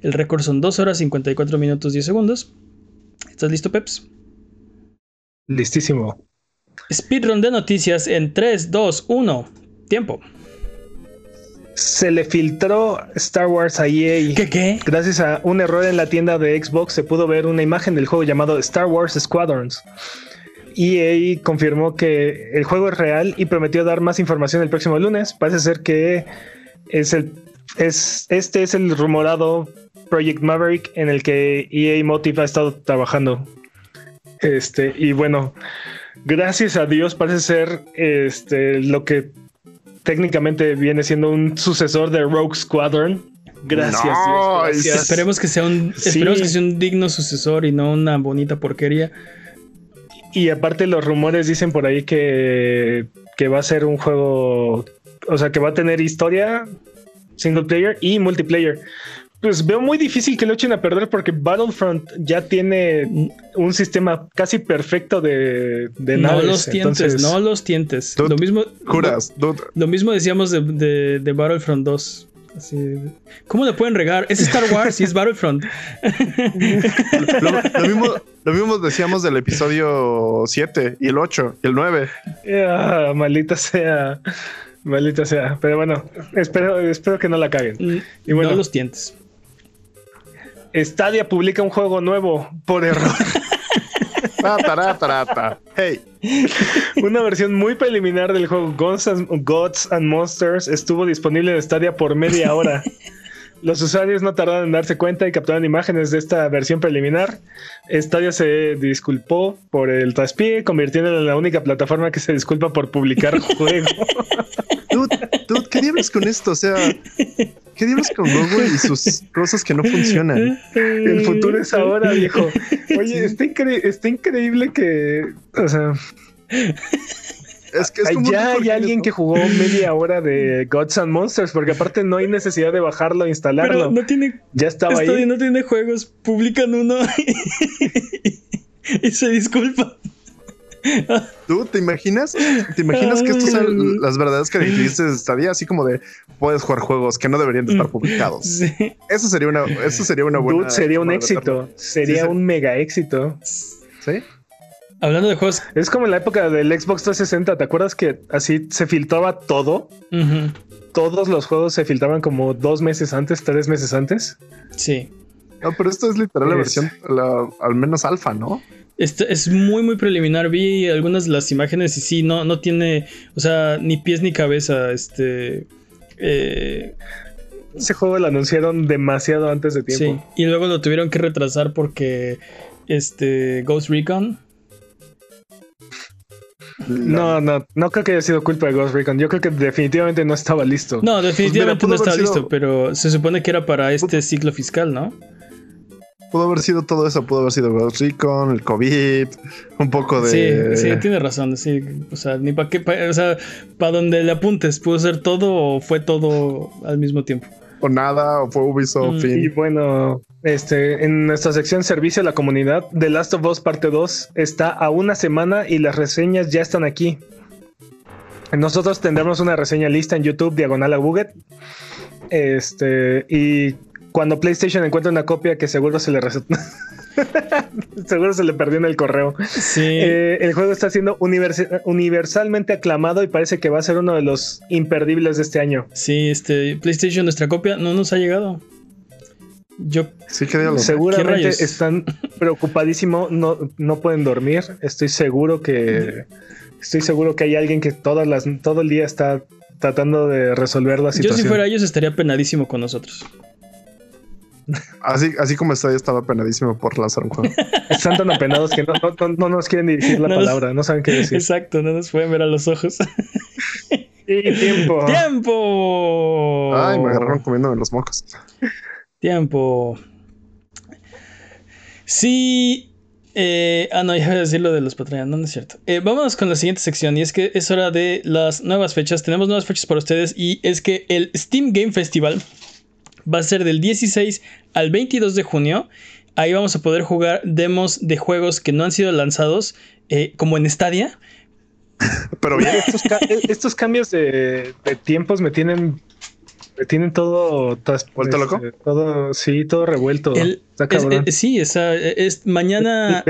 El récord son 2 horas 54 minutos 10 segundos. ¿Estás listo, Peps?
Listísimo.
Speedrun de noticias en 3, 2, 1. Tiempo
se le filtró Star Wars a EA.
¿Qué qué?
Gracias a un error en la tienda de Xbox se pudo ver una imagen del juego llamado Star Wars Squadrons. EA confirmó que el juego es real y prometió dar más información el próximo lunes. Parece ser que es el es este es el rumorado Project Maverick en el que EA Motive ha estado trabajando. Este, y bueno, gracias a Dios parece ser este lo que técnicamente viene siendo un sucesor de Rogue Squadron. Gracias,
Esperemos que sea un, esperemos que sea un digno sucesor y no una bonita porquería.
Y aparte los rumores dicen por ahí que, que va a ser un juego, o sea, que va a tener historia single player y multiplayer. Pues veo muy difícil que lo echen a perder porque Battlefront ya tiene un sistema casi perfecto de, de
no Los tientes, No los tientes, lo mismo.
Juras,
lo, mismo decíamos de, de, Battlefront 2. ¿Cómo le pueden regar? Es Star Wars y es Battlefront.
lo, mismo, lo, mismo, decíamos del episodio 7 y el 8 y el 9.
Yeah, maldita sea. Maldita sea. Pero bueno, espero, espero que no la caguen. Mm,
y bueno, no los tientes.
Stadia publica un juego nuevo por error.
hey.
Una versión muy preliminar del juego Gods and, Monsters estuvo disponible en Stadia por media hora. Los usuarios no tardaron en darse cuenta y capturaron imágenes de esta versión preliminar. Stadia se disculpó por el traspié, convirtiéndolo en la única plataforma que se disculpa por publicar juego.
Dude, ¿qué diablos con esto? O sea, ¿qué diablos con Google y sus cosas que no funcionan?
El futuro es ahora, viejo. Oye, está, está increíble que, o sea... Es que ya hay alguien que jugó media hora de Gods and Monsters, porque aparte no hay necesidad de bajarlo e instalarlo. Pero
no tiene.
Ya estaba ahí.
No tiene juegos, publican uno y se disculpa.
¿Tú te imaginas? ¿Te imaginas que estas son las verdaderas características de Stadia? Así como de puedes jugar juegos que no deberían de estar publicados. Eso sería una, eso sería una buena.
sería un éxito. Sería un mega éxito.
Sí.
Hablando de juegos.
Es como en la época del Xbox 360. ¿Te acuerdas que así se filtraba todo? Todos los juegos se filtraban como dos meses antes, tres meses antes.
Sí.
No, pero esto es literal la versión, al menos alfa, ¿no?
Este es muy, muy preliminar. Vi algunas de las imágenes y sí, no, no tiene, o sea, ni pies ni cabeza. Este. Eh,
Ese juego lo anunciaron demasiado antes de tiempo.
Sí, y luego lo tuvieron que retrasar porque este Ghost Recon.
No, no, no creo que haya sido culpa de Ghost Recon. Yo creo que definitivamente no estaba listo.
No, definitivamente pues no estaba listo, pero se supone que era para este ciclo fiscal, ¿no?
Pudo haber sido todo eso, pudo haber sido Ghost Recon, el COVID, un poco
de. Sí, sí, tiene razón. Sí, o sea, ni para qué, o sea, para donde le apuntes, pudo ser todo o fue todo al mismo tiempo.
O nada, o fue Ubisoft.
Mm. Y bueno, Este, en nuestra sección Servicio a la Comunidad, The Last of Us Parte 2 está a una semana y las reseñas ya están aquí. Nosotros tendremos una reseña lista en YouTube, diagonal a Buget. Este, y cuando PlayStation encuentra una copia que seguro se le seguro se le perdió en el correo.
Sí.
Eh, el juego está siendo universalmente aclamado y parece que va a ser uno de los imperdibles de este año.
Sí, este PlayStation, nuestra copia no nos ha llegado. Yo
sí que
seguramente están preocupadísimos, no, no pueden dormir. Estoy seguro que estoy seguro que hay alguien que todas las, todo el día está tratando de resolver la situación.
Yo si fuera ellos estaría penadísimo con nosotros.
Así, así como está, yo estaba penadísimo por lanzar un juego.
Están tan apenados que no, no, nos quieren dirigir la palabra, no saben qué decir.
Exacto, no nos pueden ver a los ojos.
Y tiempo.
¡Tiempo!
Ay, me agarraron comiéndome los mocos.
Tiempo. Sí. Eh, ah, no, ya voy a decir lo de los patrones, no, es cierto. Eh, vámonos con la siguiente sección y es que es hora de las nuevas fechas. Tenemos nuevas fechas para ustedes y es que el Steam Game Festival va a ser del 16 al 22 de junio. Ahí vamos a poder jugar demos de juegos que no han sido lanzados, eh, como en Stadia.
Pero bien, estos, cambios de, tiempos me tienen tienen todo
vuelto loco
este, todo sí todo revuelto
sí es, mañana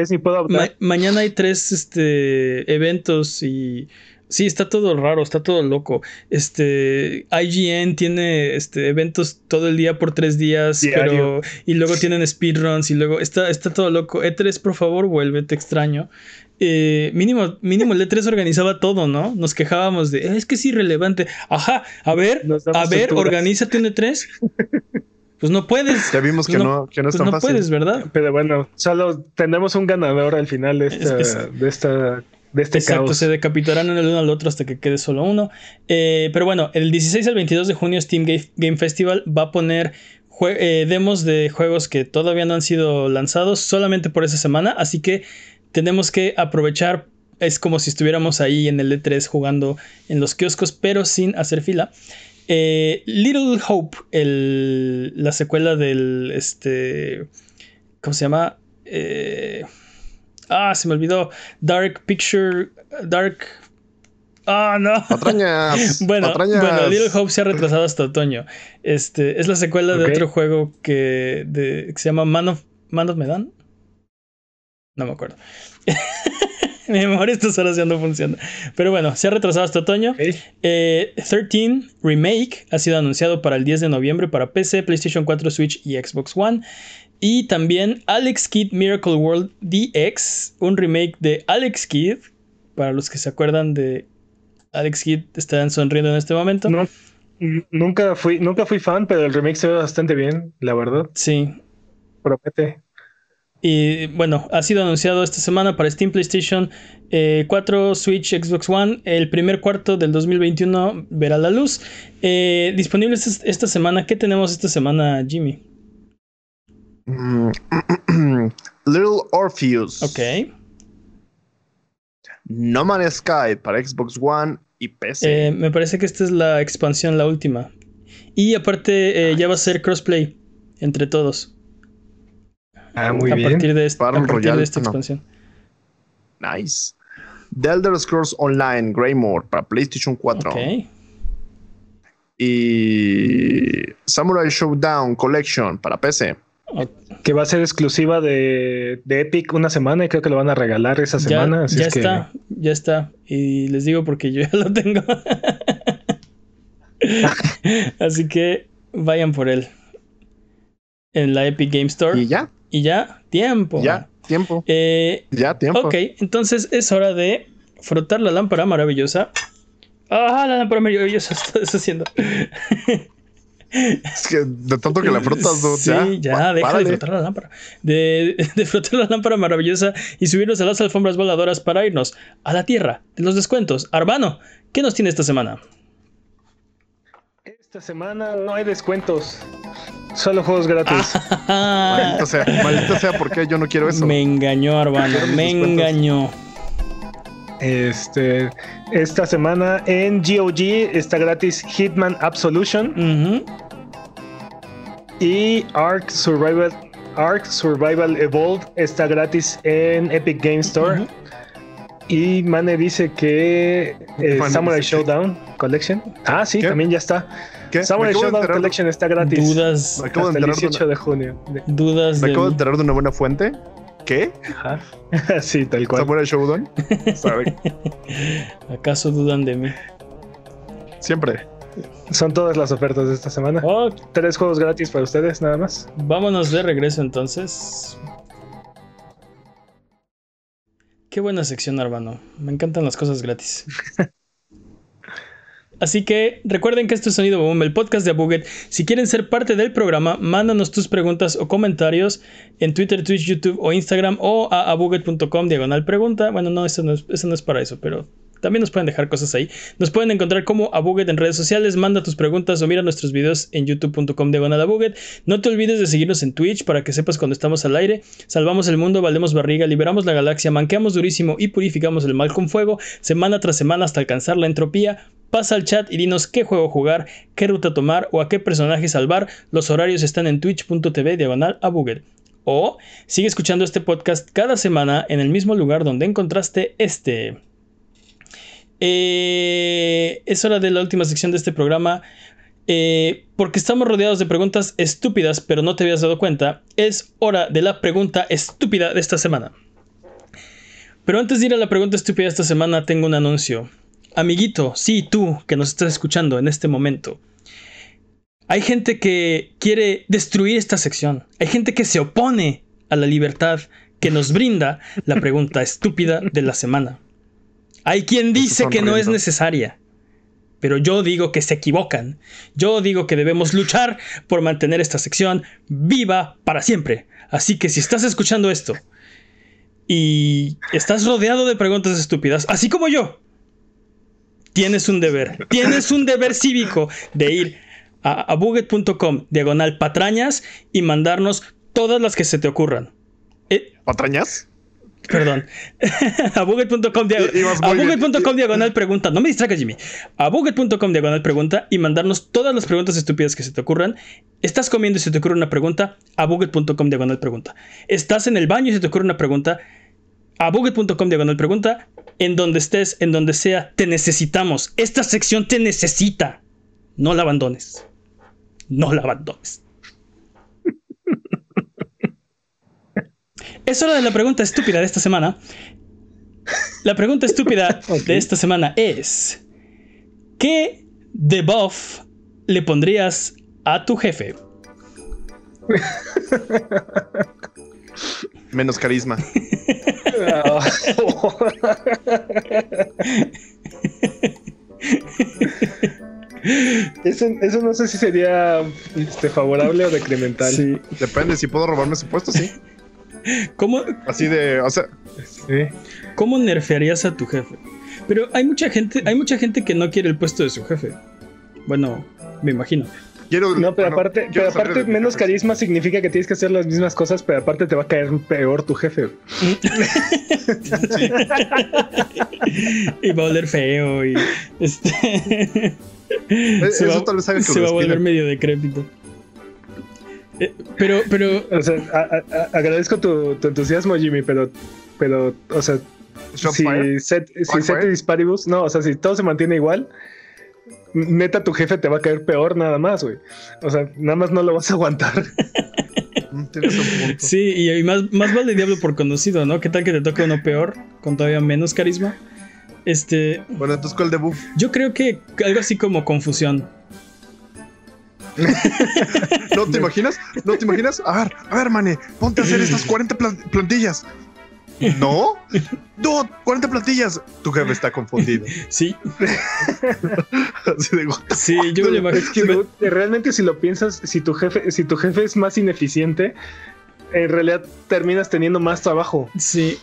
mañana hay tres este, eventos y Sí, está todo raro, está todo loco. Este, IGN tiene este, eventos todo el día por tres días, pero y luego tienen speedruns y luego está, está todo loco. E3, por favor, vuelve, te extraño. Eh, mínimo, mínimo el E3 organizaba todo, ¿no? Nos quejábamos de, es que es irrelevante. Ajá, a ver, a ver, organízate un E3. Pues no puedes.
Ya vimos que no, que no es pues no
puedes, ¿verdad?
Pero bueno, solo tenemos un ganador al final de esta, de esta de este Exacto,
se decapitarán en el uno al otro hasta que quede solo uno. Eh, pero bueno, el 16 al 22 de junio Steam Game Festival va a poner eh, demos de juegos que todavía no han sido lanzados solamente por esa semana, así que tenemos que aprovechar. Es como si estuviéramos ahí en el E3 jugando en los kioscos, pero sin hacer fila. Eh, Little Hope, la secuela del. Este, ¿Cómo se llama? Eh, Ah, se me olvidó. Dark Picture. Dark. Ah, no. bueno, bueno, Little Hope se ha retrasado hasta otoño. Este, es la secuela de otro juego que, de, que se llama Man of, Man of Medan. No me acuerdo. Mi memoria estas horas ya no funciona. Pero bueno, se ha retrasado hasta otoño. 13 eh, Remake ha sido anunciado para el 10 de noviembre para PC, PlayStation 4, Switch y Xbox One. Y también Alex Kidd Miracle World DX, un remake de Alex Kidd. Para los que se acuerdan de Alex Kidd, están sonriendo en este momento.
No, nunca, fui, nunca fui fan, pero el remake se ve bastante bien, la verdad.
Sí.
Promete.
Y bueno, ha sido anunciado esta semana para Steam, PlayStation 4, eh, Switch, Xbox One. El primer cuarto del 2021 verá la luz. Eh, disponible esta semana. ¿Qué tenemos esta semana, Jimmy?
Mm, Little Orpheus.
Ok.
No Man's Sky para Xbox One y PC.
Eh, me parece que esta es la expansión, la última. Y aparte, eh, ya va a ser crossplay entre todos.
Ah, muy
a
bien.
Partir de, a partir de esta expansión.
Nice. The Elder Scrolls Online Greymore para PlayStation 4.
Ok.
Y Samurai Showdown Collection para PC.
Que va a ser exclusiva de, Epic una semana y creo que lo van a regalar esa semana.
Ya, está, ya está. Y les digo porque yo ya lo tengo. así que vayan por él. En la Epic Game Store.
Y ya.
Y ya, tiempo.
Ya, tiempo.
Eh,
ya, tiempo.
Ok, entonces es hora de frotar la lámpara maravillosa. Ah, la lámpara maravillosa está haciendo.
Es que de tanto que la frotas, ¿no?
Sí, ya, deja de frotar la lámpara. De, de, frotar la lámpara maravillosa y subirnos a las alfombras voladoras para irnos a la tierra de los descuentos. Arbano, ¿qué nos tiene esta semana?
Esta semana no hay descuentos. Solo juegos gratis.
maldito sea, maldito sea, porque yo no quiero eso.
Me engañó, Arbano, me engañó.
Este, esta semana en GOG está gratis Hitman Absolution y Ark Survival Ark Survival Evolved está gratis en Epic Game Store. Y Mane dice que eh, Samurai Showdown Collection. Ah, sí, también ya está. Samurai Showdown Collection está gratis.
Dudas.
hasta el 18 de, junio.
Dudas.
Me acabo de enterar de una buena fuente. ¿Qué?
Ajá. sí, tal cual.
Samurai Showdown.
¿Acaso dudan de mí?
Siempre.
Son todas las ofertas de esta semana. Oh. Tres juegos gratis para ustedes, nada más.
Vámonos de regreso entonces. Qué buena sección, Arbano. Me encantan las cosas gratis. Así que recuerden que esto es Sonido Boom, el podcast de Abuget. Si quieren ser parte del programa, mándanos tus preguntas o comentarios en Twitter, Twitch, YouTube o Instagram o a abuget.com diagonal pregunta. Bueno, no eso, no es, eso no es para eso, pero también nos pueden dejar cosas ahí. Nos pueden encontrar como Abuget en redes sociales. Manda tus preguntas o mira nuestros videos en youtube.com de Abuget. No te olvides de seguirnos en Twitch para que sepas cuando estamos al aire. Salvamos el mundo, valemos barriga, liberamos la galaxia, manqueamos durísimo y purificamos el mal con fuego, semana tras semana hasta alcanzar la entropía. Pasa al chat y dinos qué juego jugar, qué ruta tomar o a qué personaje salvar. Los horarios están en twitch.tv diagonal Abuget. O sigue escuchando este podcast cada semana en el mismo lugar donde encontraste este. Eh, es hora de la última sección de este programa. Eh, porque estamos rodeados de preguntas estúpidas, pero no te habías dado cuenta, es hora de la pregunta estúpida de esta semana. Pero antes de ir a la pregunta estúpida de esta semana, tengo un anuncio. Amiguito, sí, tú que nos estás escuchando en este momento. Hay gente que quiere destruir esta sección. Hay gente que se opone a la libertad que nos brinda la pregunta estúpida de la semana. Hay quien dice que no es necesaria. Pero yo digo que se equivocan. Yo digo que debemos luchar por mantener esta sección viva para siempre. Así que si estás escuchando esto y estás rodeado de preguntas estúpidas, así como yo, tienes un deber. Tienes un deber cívico de ir a, buget.com diagonal patrañas y mandarnos todas las que se te ocurran.
Eh, ¿Patrañas?
Perdón. a buget.com diagonal pregunta. No me distraigas, Jimmy. A buget.com diagonal pregunta y mandarnos todas las preguntas estúpidas que se te ocurran. Estás comiendo y se te ocurre una pregunta. A buget.com diagonal pregunta. Estás en el baño y se te ocurre una pregunta. A buget.com diagonal pregunta. En donde estés, en donde sea, te necesitamos. Esta sección te necesita. No la abandones. No la abandones. Es hora de la pregunta estúpida de esta semana. La pregunta estúpida de esta semana es: ¿Qué debuff le pondrías a tu jefe?
Menos carisma.
Eso, no sé si sería este, favorable o decremental.
Sí. Depende, si puedo robarme su puesto, sí.
¿Cómo?
Así de, o sea,
¿Cómo nerfearías a tu jefe? Pero hay mucha gente, hay mucha gente que no quiere el puesto de su jefe. Bueno, me imagino.
no, pero aparte, pero aparte menos carisma significa que tienes que hacer las mismas cosas, pero aparte te va a caer peor tu jefe.
y va a oler feo y este
e-, se va,
se va a volver medio decrépito. Eh, pero, pero.
O sea, agradezco tu, entusiasmo, Jimmy, pero, pero, o sea, si set, si set disparibus, no, o sea, si todo se mantiene igual, neta tu jefe te va a caer peor nada más, güey. O sea, nada más no lo vas a aguantar.
Mm, sí, y, más, más vale diablo por conocido, ¿no? ¿Qué tal que te toque uno peor, con todavía menos carisma? Este.
Bueno, entonces, ¿cuál de buff?
Yo creo que algo así como confusión.
¿No te imaginas? ¿No te imaginas? A ver, a ver, mane, ponte a hacer estas 40 plantillas. ¿No? ¡No! 40 plantillas. Tu jefe está confundido.
Sí. sí, yo me
imagino. que realmente si lo piensas, si tu jefe, si tu jefe es más ineficiente, en realidad terminas teniendo más trabajo.
Sí.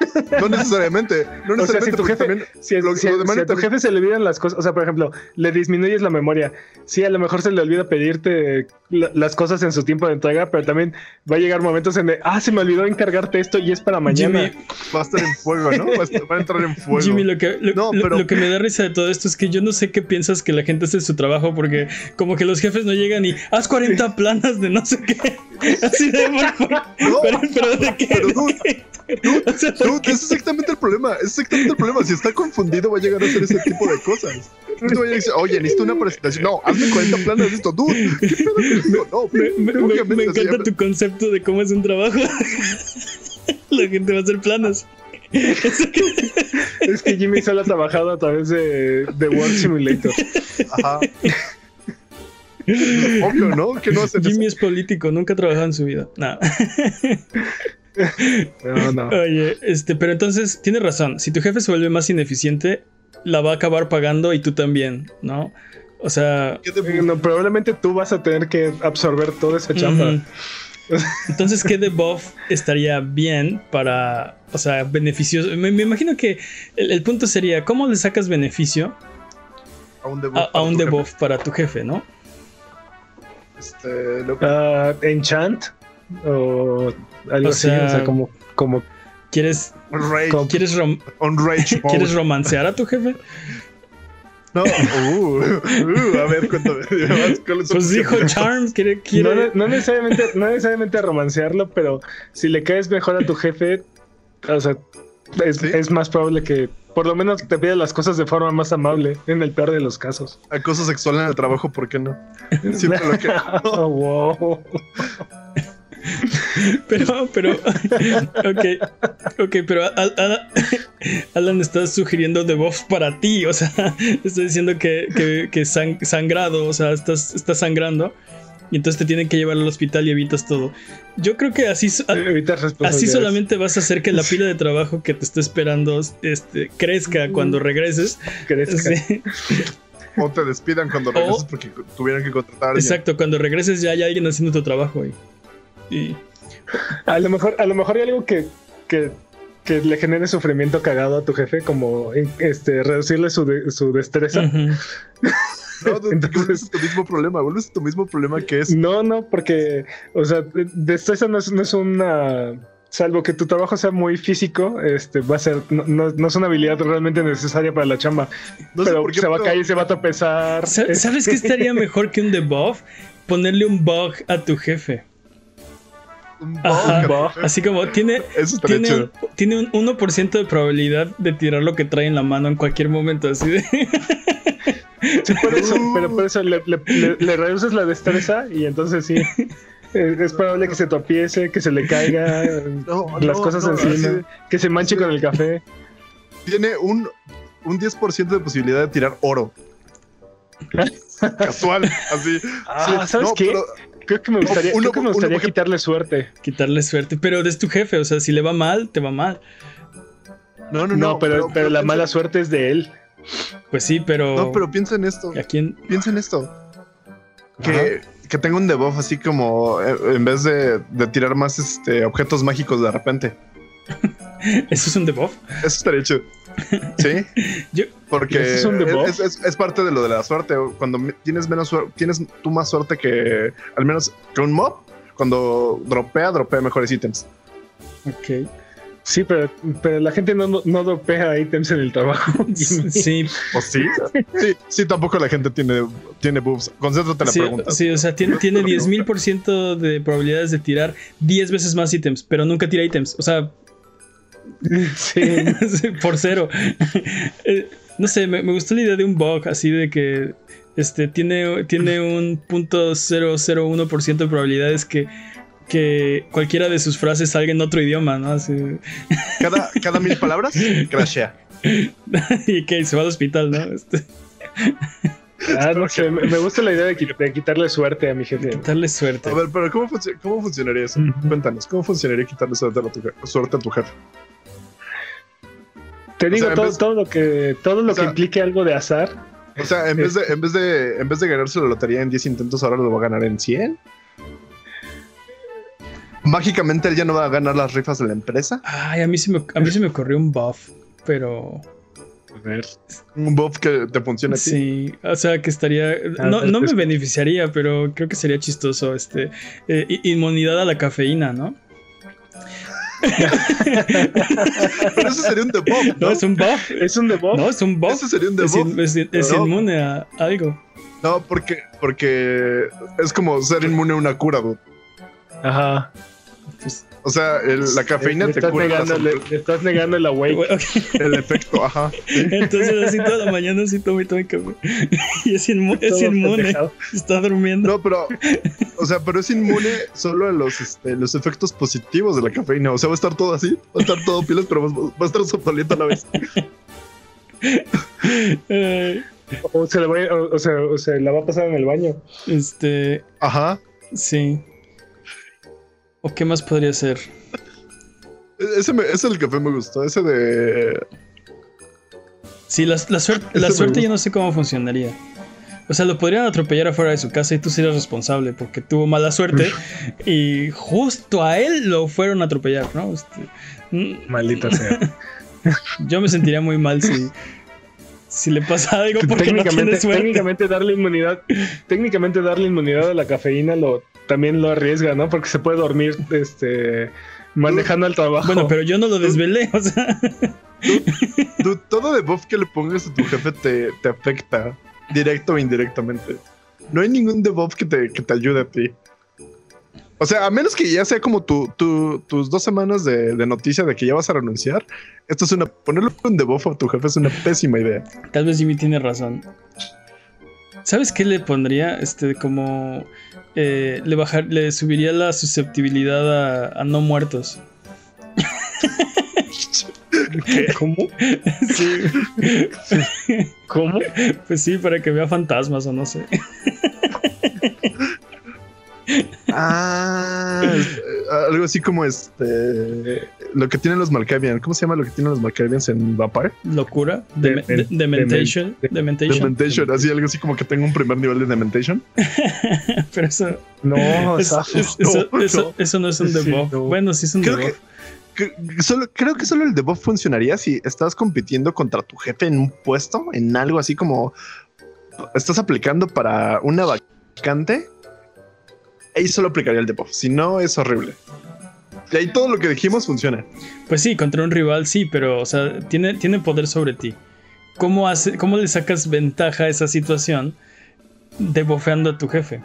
No necesariamente. No necesariamente o sea,
si tu jefe, si, a tu jefe se le olvidan las cosas, o sea, por ejemplo, le disminuyes la memoria. Sí, a lo mejor se le olvida pedirte las cosas en su tiempo de entrega, pero también va a llegar momentos en de, ah, se me olvidó encargarte esto y es para mañana.
va a estar en fuego, ¿no? Va a, entrar en fuego.
Jimmy, lo que, lo, que me da risa de todo esto es que yo no sé qué piensas que la gente hace su trabajo, porque como que los jefes no llegan y haz 40 planas de no sé qué. Así de por, no, pero, pero, de qué. Pero,
dude, dude, es exactamente el problema. Es exactamente el problema. Si está confundido, va a llegar a hacer ese tipo de cosas. No a decir, oye, necesito una presentación. No, hazme 40 planos de esto. Dude, ¿qué pedo que
No, me, me, me encanta tu concepto de cómo es un trabajo. La gente va a hacer planos.
es que Jimmy solo ha trabajado a través de, de World Simulator. Ajá.
Obvio, ¿no? Que no
Jimmy es político, nunca ha trabajado en su vida. No. no, no. Oye, este, pero entonces tienes razón. Si tu jefe se vuelve más ineficiente, la va a acabar pagando y tú también, ¿no? O sea,
probablemente tú vas a tener que absorber toda esa chamba.
Entonces, ¿qué debuff estaría bien para, o sea, beneficioso? Me, imagino que el, punto sería, ¿cómo le sacas beneficio a un debuff, para, tu jefe, ¿no?
Este, ah, enchant o algo así, o sea, como, como
¿Quieres, ¿quieres, ¿quieres romancear a tu jefe?
No, uh, uh, a ver, cuéntame.
Pues dijo Charm, quiere,
No, necesariamente, no necesariamente romancearlo, pero si le caes mejor a tu jefe, o sea, es, más probable que por lo menos te pida las cosas de forma más amable, en el peor de los casos.
Acoso sexual en el trabajo, ¿por qué no? Siempre lo que. oh, wow.
pero, pero, ok, ok, pero Alan, está sugiriendo debuffs para ti, o sea, está diciendo que, que, sangrado, o sea, estás, estás sangrando. Y entonces te tienen que llevar al hospital y evitas todo. Yo creo que así, así solamente vas a hacer que la pila de trabajo que te está esperando este, crezca cuando regreses. Crezca.
O te despidan cuando regreses porque tuvieran que contratar.
Exacto, cuando regreses ya hay alguien haciendo tu trabajo. ahí y
a lo mejor, a lo mejor hay algo que, que, le genere sufrimiento cagado a tu jefe, como este reducirle su, su destreza.
No, vuelves tu mismo problema, vuelves tu mismo problema que es.
No, no, porque, o sea, destreza no es, no es una. Salvo que tu trabajo sea muy físico, este va a ser, no, no, es una habilidad realmente necesaria para la chamba. pero se va a caer, se va a tropezar.
¿Sabes qué estaría mejor que un debuff? Ponerle un bug a tu jefe. Así como tiene, tiene, un, tiene un 1% de probabilidad de tirar lo que trae en la mano en cualquier momento. Así de.
por eso, pero por eso le, reduces la destreza y entonces sí. Es, probable que se tropiece, que se le caiga las cosas encima, que se manche con el café.
Tiene un, un 10% de posibilidad de tirar oro. Casual, así.
Ah, ¿Sabes qué? Creo que me gustaría, gustaría quitarle suerte.
Quitarle suerte, pero es tu jefe, o sea, si le va mal, te va mal.
No, no, no. pero, pero, la mala suerte es de él.
Pues sí, pero.
No, pero piensa en esto.
¿A quién?
Piensa en esto. Que, que tenga un debuff así como eh, en vez de, de tirar más este, objetos mágicos de repente.
¿Eso es un debuff?
Eso estaría hecho. Sí. Porque es, parte de lo de la suerte. Cuando tienes menos suerte, tienes tú más suerte que al menos que un mob. Cuando dropea, dropea mejores ítems.
Ok.
Sí, pero, pero la gente no, no, dropea ítems en el trabajo.
sí.
¿O sí? Sí, sí, tampoco la gente tiene, tiene boobs. Concéntrate la pregunta.
Sí, o sea, tiene, tiene 10.000% de probabilidades de tirar 10 veces más ítems, pero nunca tira ítems. O sea, Sí. por cero. Eh, no sé, me, gustó la idea de un bug así de que este, tiene, tiene un punto 001% de probabilidades que, que cualquiera de sus frases salga en otro idioma, ¿no?
Cada, cada mil palabras, crashea.
y que se va al hospital, ¿no? Este.
Ah, no sé, me, gusta la idea de, quitarle suerte a mi jefe.
Quitarle suerte.
A ver, pero ¿cómo, cómo funcionaría eso? Cuéntanos, ¿cómo funcionaría quitarle suerte a tu, suerte a tu jefe?
Te digo todo, lo que todo lo que implique algo de azar.
O sea, en vez de en vez de en vez de ganarse la lotería en 10 intentos, ahora lo va a ganar en 100. Mágicamente él ya no va a ganar las rifas de la empresa.
Ay, a mí se me, a mí se me ocurrió un buff, pero
a ver. Un buff que te funcione.
Sí, o sea que estaría. Ah, no, no me beneficiaría, pero creo que sería chistoso. Este. Eh, inmunidad a la cafeína, ¿no?
Pero eso sería un debuff.
¿no? ¿no? es un buff.
Es un debuff.
No, es un buff.
Eso sería un debuff.
Es, inmune a algo.
No, porque, porque es como ser inmune a una cura,
Ajá.
Pues, o sea, la cafeína te cura.
Negando, le, estás negando el awake.
El efecto, ajá.
Entonces, así toda la mañana, así tomo y tomo café. Y es, es inmune. Está durmiendo.
No, pero, o sea, pero es inmune solo a los, este, los efectos positivos de la cafeína. O sea, va a estar todo así, va a estar todo pilas, pero va, a estar sopaliento a la vez.
o, se la va, o, sea, o sea, la va a pasar en el baño.
Este.
Ajá.
Sí. ¿O qué más podría ser?
Ese, ese el café me gustó, ese de...
Sí, la, suerte, la suerte yo no sé cómo funcionaría. O sea, lo podrían atropellar afuera de su casa y tú serías responsable porque tuvo mala suerte y justo a él lo fueron a atropellar, ¿no? Este,
mm, Maldita sea.
Yo me sentiría muy mal si, si le pasa algo porque técnicamente, no suerte.
Técnicamente darle inmunidad, técnicamente darle inmunidad a la cafeína lo también lo arriesga, ¿no? Porque se puede dormir este manejando el trabajo.
Bueno, pero yo no lo desvelé, o sea.
todo debuff que le pongas a tu jefe te, te, afecta, directo o indirectamente. No hay ningún debuff que te, que te ayude a ti. O sea, a menos que ya sea como tu, tus dos semanas de, de, noticia de que ya vas a renunciar, esto es una. Ponerle un debuff a tu jefe es una pésima idea.
Tal vez Jimmy tiene razón. ¿Sabes qué le pondría? Este, como eh, le bajar, le subiría la susceptibilidad a, no muertos.
¿Cómo?
Sí.
¿Cómo?
Pues sí, para que vea fantasmas o no sé.
Ah, algo así como este. Lo que tienen los Malkavian. ¿Cómo se llama lo que tienen los Malkavians en Vampire?
Locura. dementation.
Dementation. Así, algo así como que tengo un primer nivel de Dementation.
Pero eso.
No,
eso, eso, no es un debuff. Bueno, sí es un debuff.
Solo, creo que solo el debuff funcionaría si estás compitiendo contra tu jefe en un puesto, en algo así como estás aplicando para una vacante ahí solo aplicaría el debuff. Si no, es horrible. Y ahí todo lo que dijimos funciona.
Pues sí, contra un rival sí, pero, o sea, tiene, tiene poder sobre ti. ¿Cómo, hace, ¿Cómo le sacas ventaja a esa situación debofeando a tu jefe?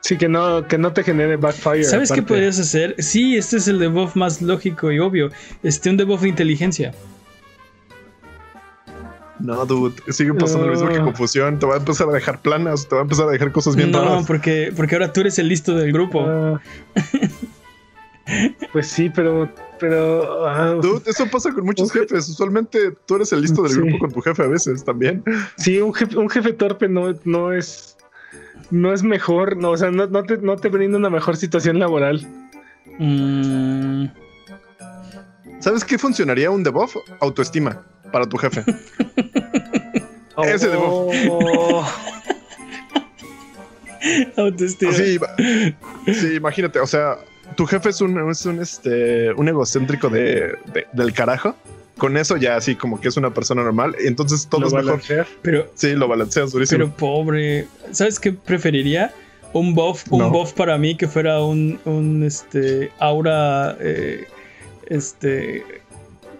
Sí, que no, que no te genere backfire.
¿Sabes qué podrías hacer? Sí, este es el debuff más lógico y obvio. Este, un debuff de inteligencia.
No, dude, sigue pasando lo mismo que confusión. Te va a empezar a dejar planas, te va a empezar a dejar cosas bien no,
No, porque, porque ahora tú eres el listo del grupo. Ah.
pues sí, pero. pero
ah. Dude, eso pasa con muchos jefes. Usualmente tú eres el listo del grupo con tu jefe a veces también.
Sí, un jefe, un jefe torpe no, no es. No es mejor, no, o sea, no, no, te, no te brinda una mejor situación laboral.
Mm.
¿Sabes qué funcionaría un debuff? Autoestima para tu jefe. Ese debuff.
Autoestima.
Sí, sí, imagínate, o sea, tu jefe es un, es un, este, un egocéntrico de, del carajo. Con eso ya así como que es una persona normal. Entonces todo es mejor.
Pero,
sí, lo balanceas durísimo.
Pero pobre. ¿Sabes qué preferiría? Un buff, un buff para mí que fuera un, un este aura eh, este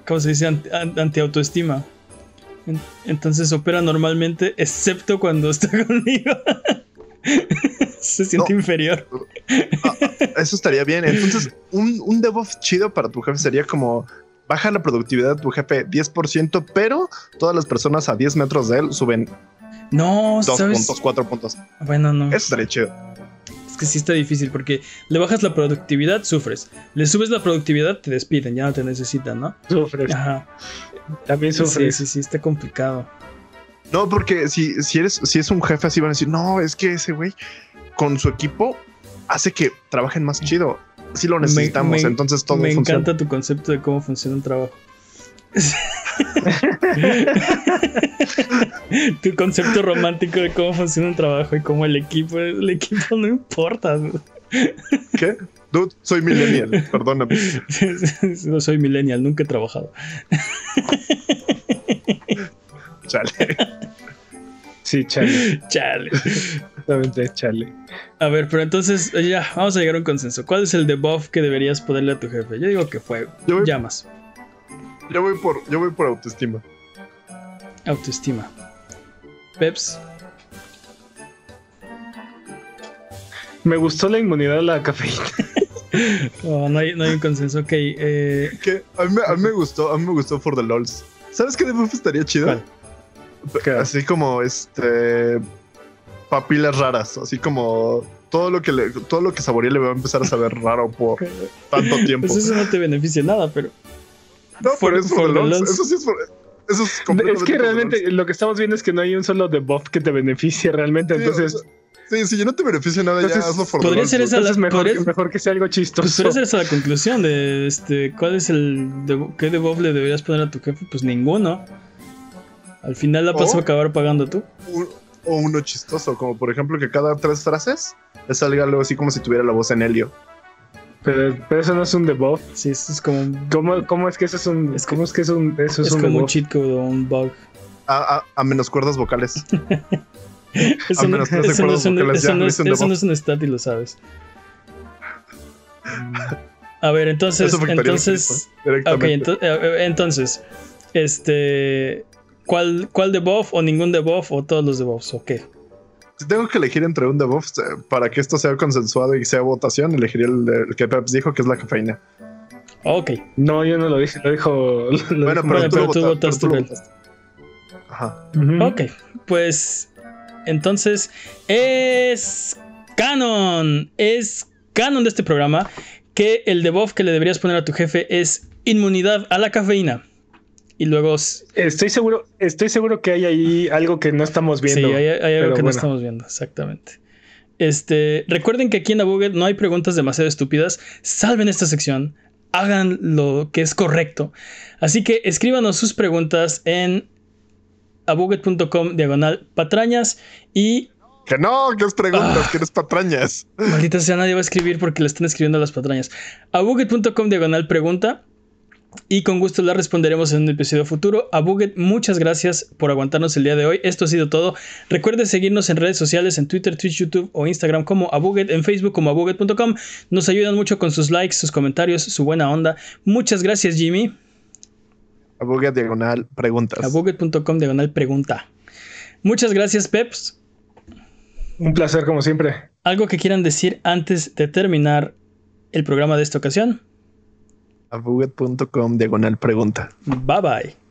¿cómo se dice? Anti-autoestima. Entonces opera normalmente, excepto cuando está conmigo. se siente inferior.
Ah, ah, eso estaría bien. Entonces, un, un debuff chido para tu jefe sería como baja la productividad de tu jefe 10%, pero todas las personas a 10 metros de él suben
no,
2 puntos, 4 puntos.
Bueno, no.
Eso estaría chido
que sí está difícil porque le bajas la productividad, sufres. Le subes la productividad, te despiden, ya no te necesitan, ¿no?
Sufres.
Ajá.
También sufres.
Sí, sí, sí, está complicado.
No, porque si, si eres, si es un jefe así van a decir, no, es que ese güey con su equipo hace que trabajen más chido. Si lo necesitamos, entonces todo
Me encanta tu concepto de cómo funciona un trabajo. tu concepto romántico de cómo funciona un trabajo y cómo el equipo, el equipo no importa.
¿Qué? Dude, soy millennial, perdóname.
No soy millennial, nunca he trabajado.
Chale.
Sí, chale.
Chale.
Exactamente, chale.
A ver, pero entonces ya, vamos a llegar a un consenso. ¿Cuál es el debuff que deberías ponerle a tu jefe? Yo digo que fue llamas.
Yo voy por, yo voy por autoestima.
Autoestima. Peps.
Me gustó la inmunidad a la cafeína.
Oh, no, hay, no, hay, un consenso. Ok. Eh...
Que a, mí, a, mí, me gustó, a mí me gustó For the LOLs. ¿Sabes qué debuff estaría chido? Así como este. Papilas raras. Así como todo lo que le, todo lo que saboreé le va a empezar a saber raro por tanto tiempo.
Pues eso no te beneficia nada, pero.
No, pero es For. Eso sí es for, eso es,
es que realmente lo que estamos viendo es que no hay un solo debuff que te beneficie realmente. entonces.
Sí, si yo no te beneficio nada, ya hazlo por
Podría ser esa la,
mejor, mejor que sea algo chistoso.
Pues podría ser esa la conclusión de este. ¿Cuál es el. De, ¿Qué debuff le deberías poner a tu jefe? Pues ninguno. Al final la vas a acabar pagando tú.
O uno chistoso, como por ejemplo que cada tres frases le salga algo así como si tuviera la voz en Helio.
Pero, pero, eso no es un debuff.
Sí, eso es como.
¿Cómo, cómo es que eso es un. Es ¿Cómo es que es un. Eso es,
es como un cheat code o un bug.
A, a, a menos cuerdas vocales.
Eso, no, es un, stat y lo sabes. A ver, entonces. Entonces. Ok, eh, eh, entonces. Este. ¿Cuál, ¿Cuál debuff o ningún debuff o todos los debuffs o qué?
Si tengo que elegir entre un debuff eh, para que esto sea consensuado y sea votación, elegiría el, que Peps dijo, que es la cafeína.
Ok.
No, yo no lo dije, lo dijo.
bueno, pero, tú, votaste.
Ajá. Ok, pues entonces, es canon, es canon de este programa que el debuff que le deberías poner a tu jefe es inmunidad a la cafeína. Y luego.
Estoy seguro, estoy seguro que hay ahí algo que no estamos viendo.
Sí, hay, algo que no estamos viendo, exactamente. Este, recuerden que aquí en Abuget no hay preguntas demasiado estúpidas. Salven esta sección, hagan lo que es correcto. Así que escríbanos sus preguntas en abuget.com diagonal patrañas y...
Que no, que es preguntas, ah. que eres patrañas.
Maldita sea, nadie va a escribir porque le están escribiendo a las patrañas. abuget.com diagonal pregunta y con gusto la responderemos en un episodio futuro. A Buget, muchas gracias por aguantarnos el día de hoy. Esto ha sido todo. Recuerde seguirnos en redes sociales, en Twitter, Twitch, YouTube o Instagram como Abuget, en Facebook como abuget.com. Nos ayudan mucho con sus likes, sus comentarios, su buena onda. Muchas gracias, Jimmy.
Abuget diagonal preguntas.
Abuget.com diagonal pregunta. Muchas gracias, Peps.
Un placer, como siempre.
¿Algo que quieran decir antes de terminar el programa de esta ocasión?
Abuget.com diagonal pregunta.
Bye bye.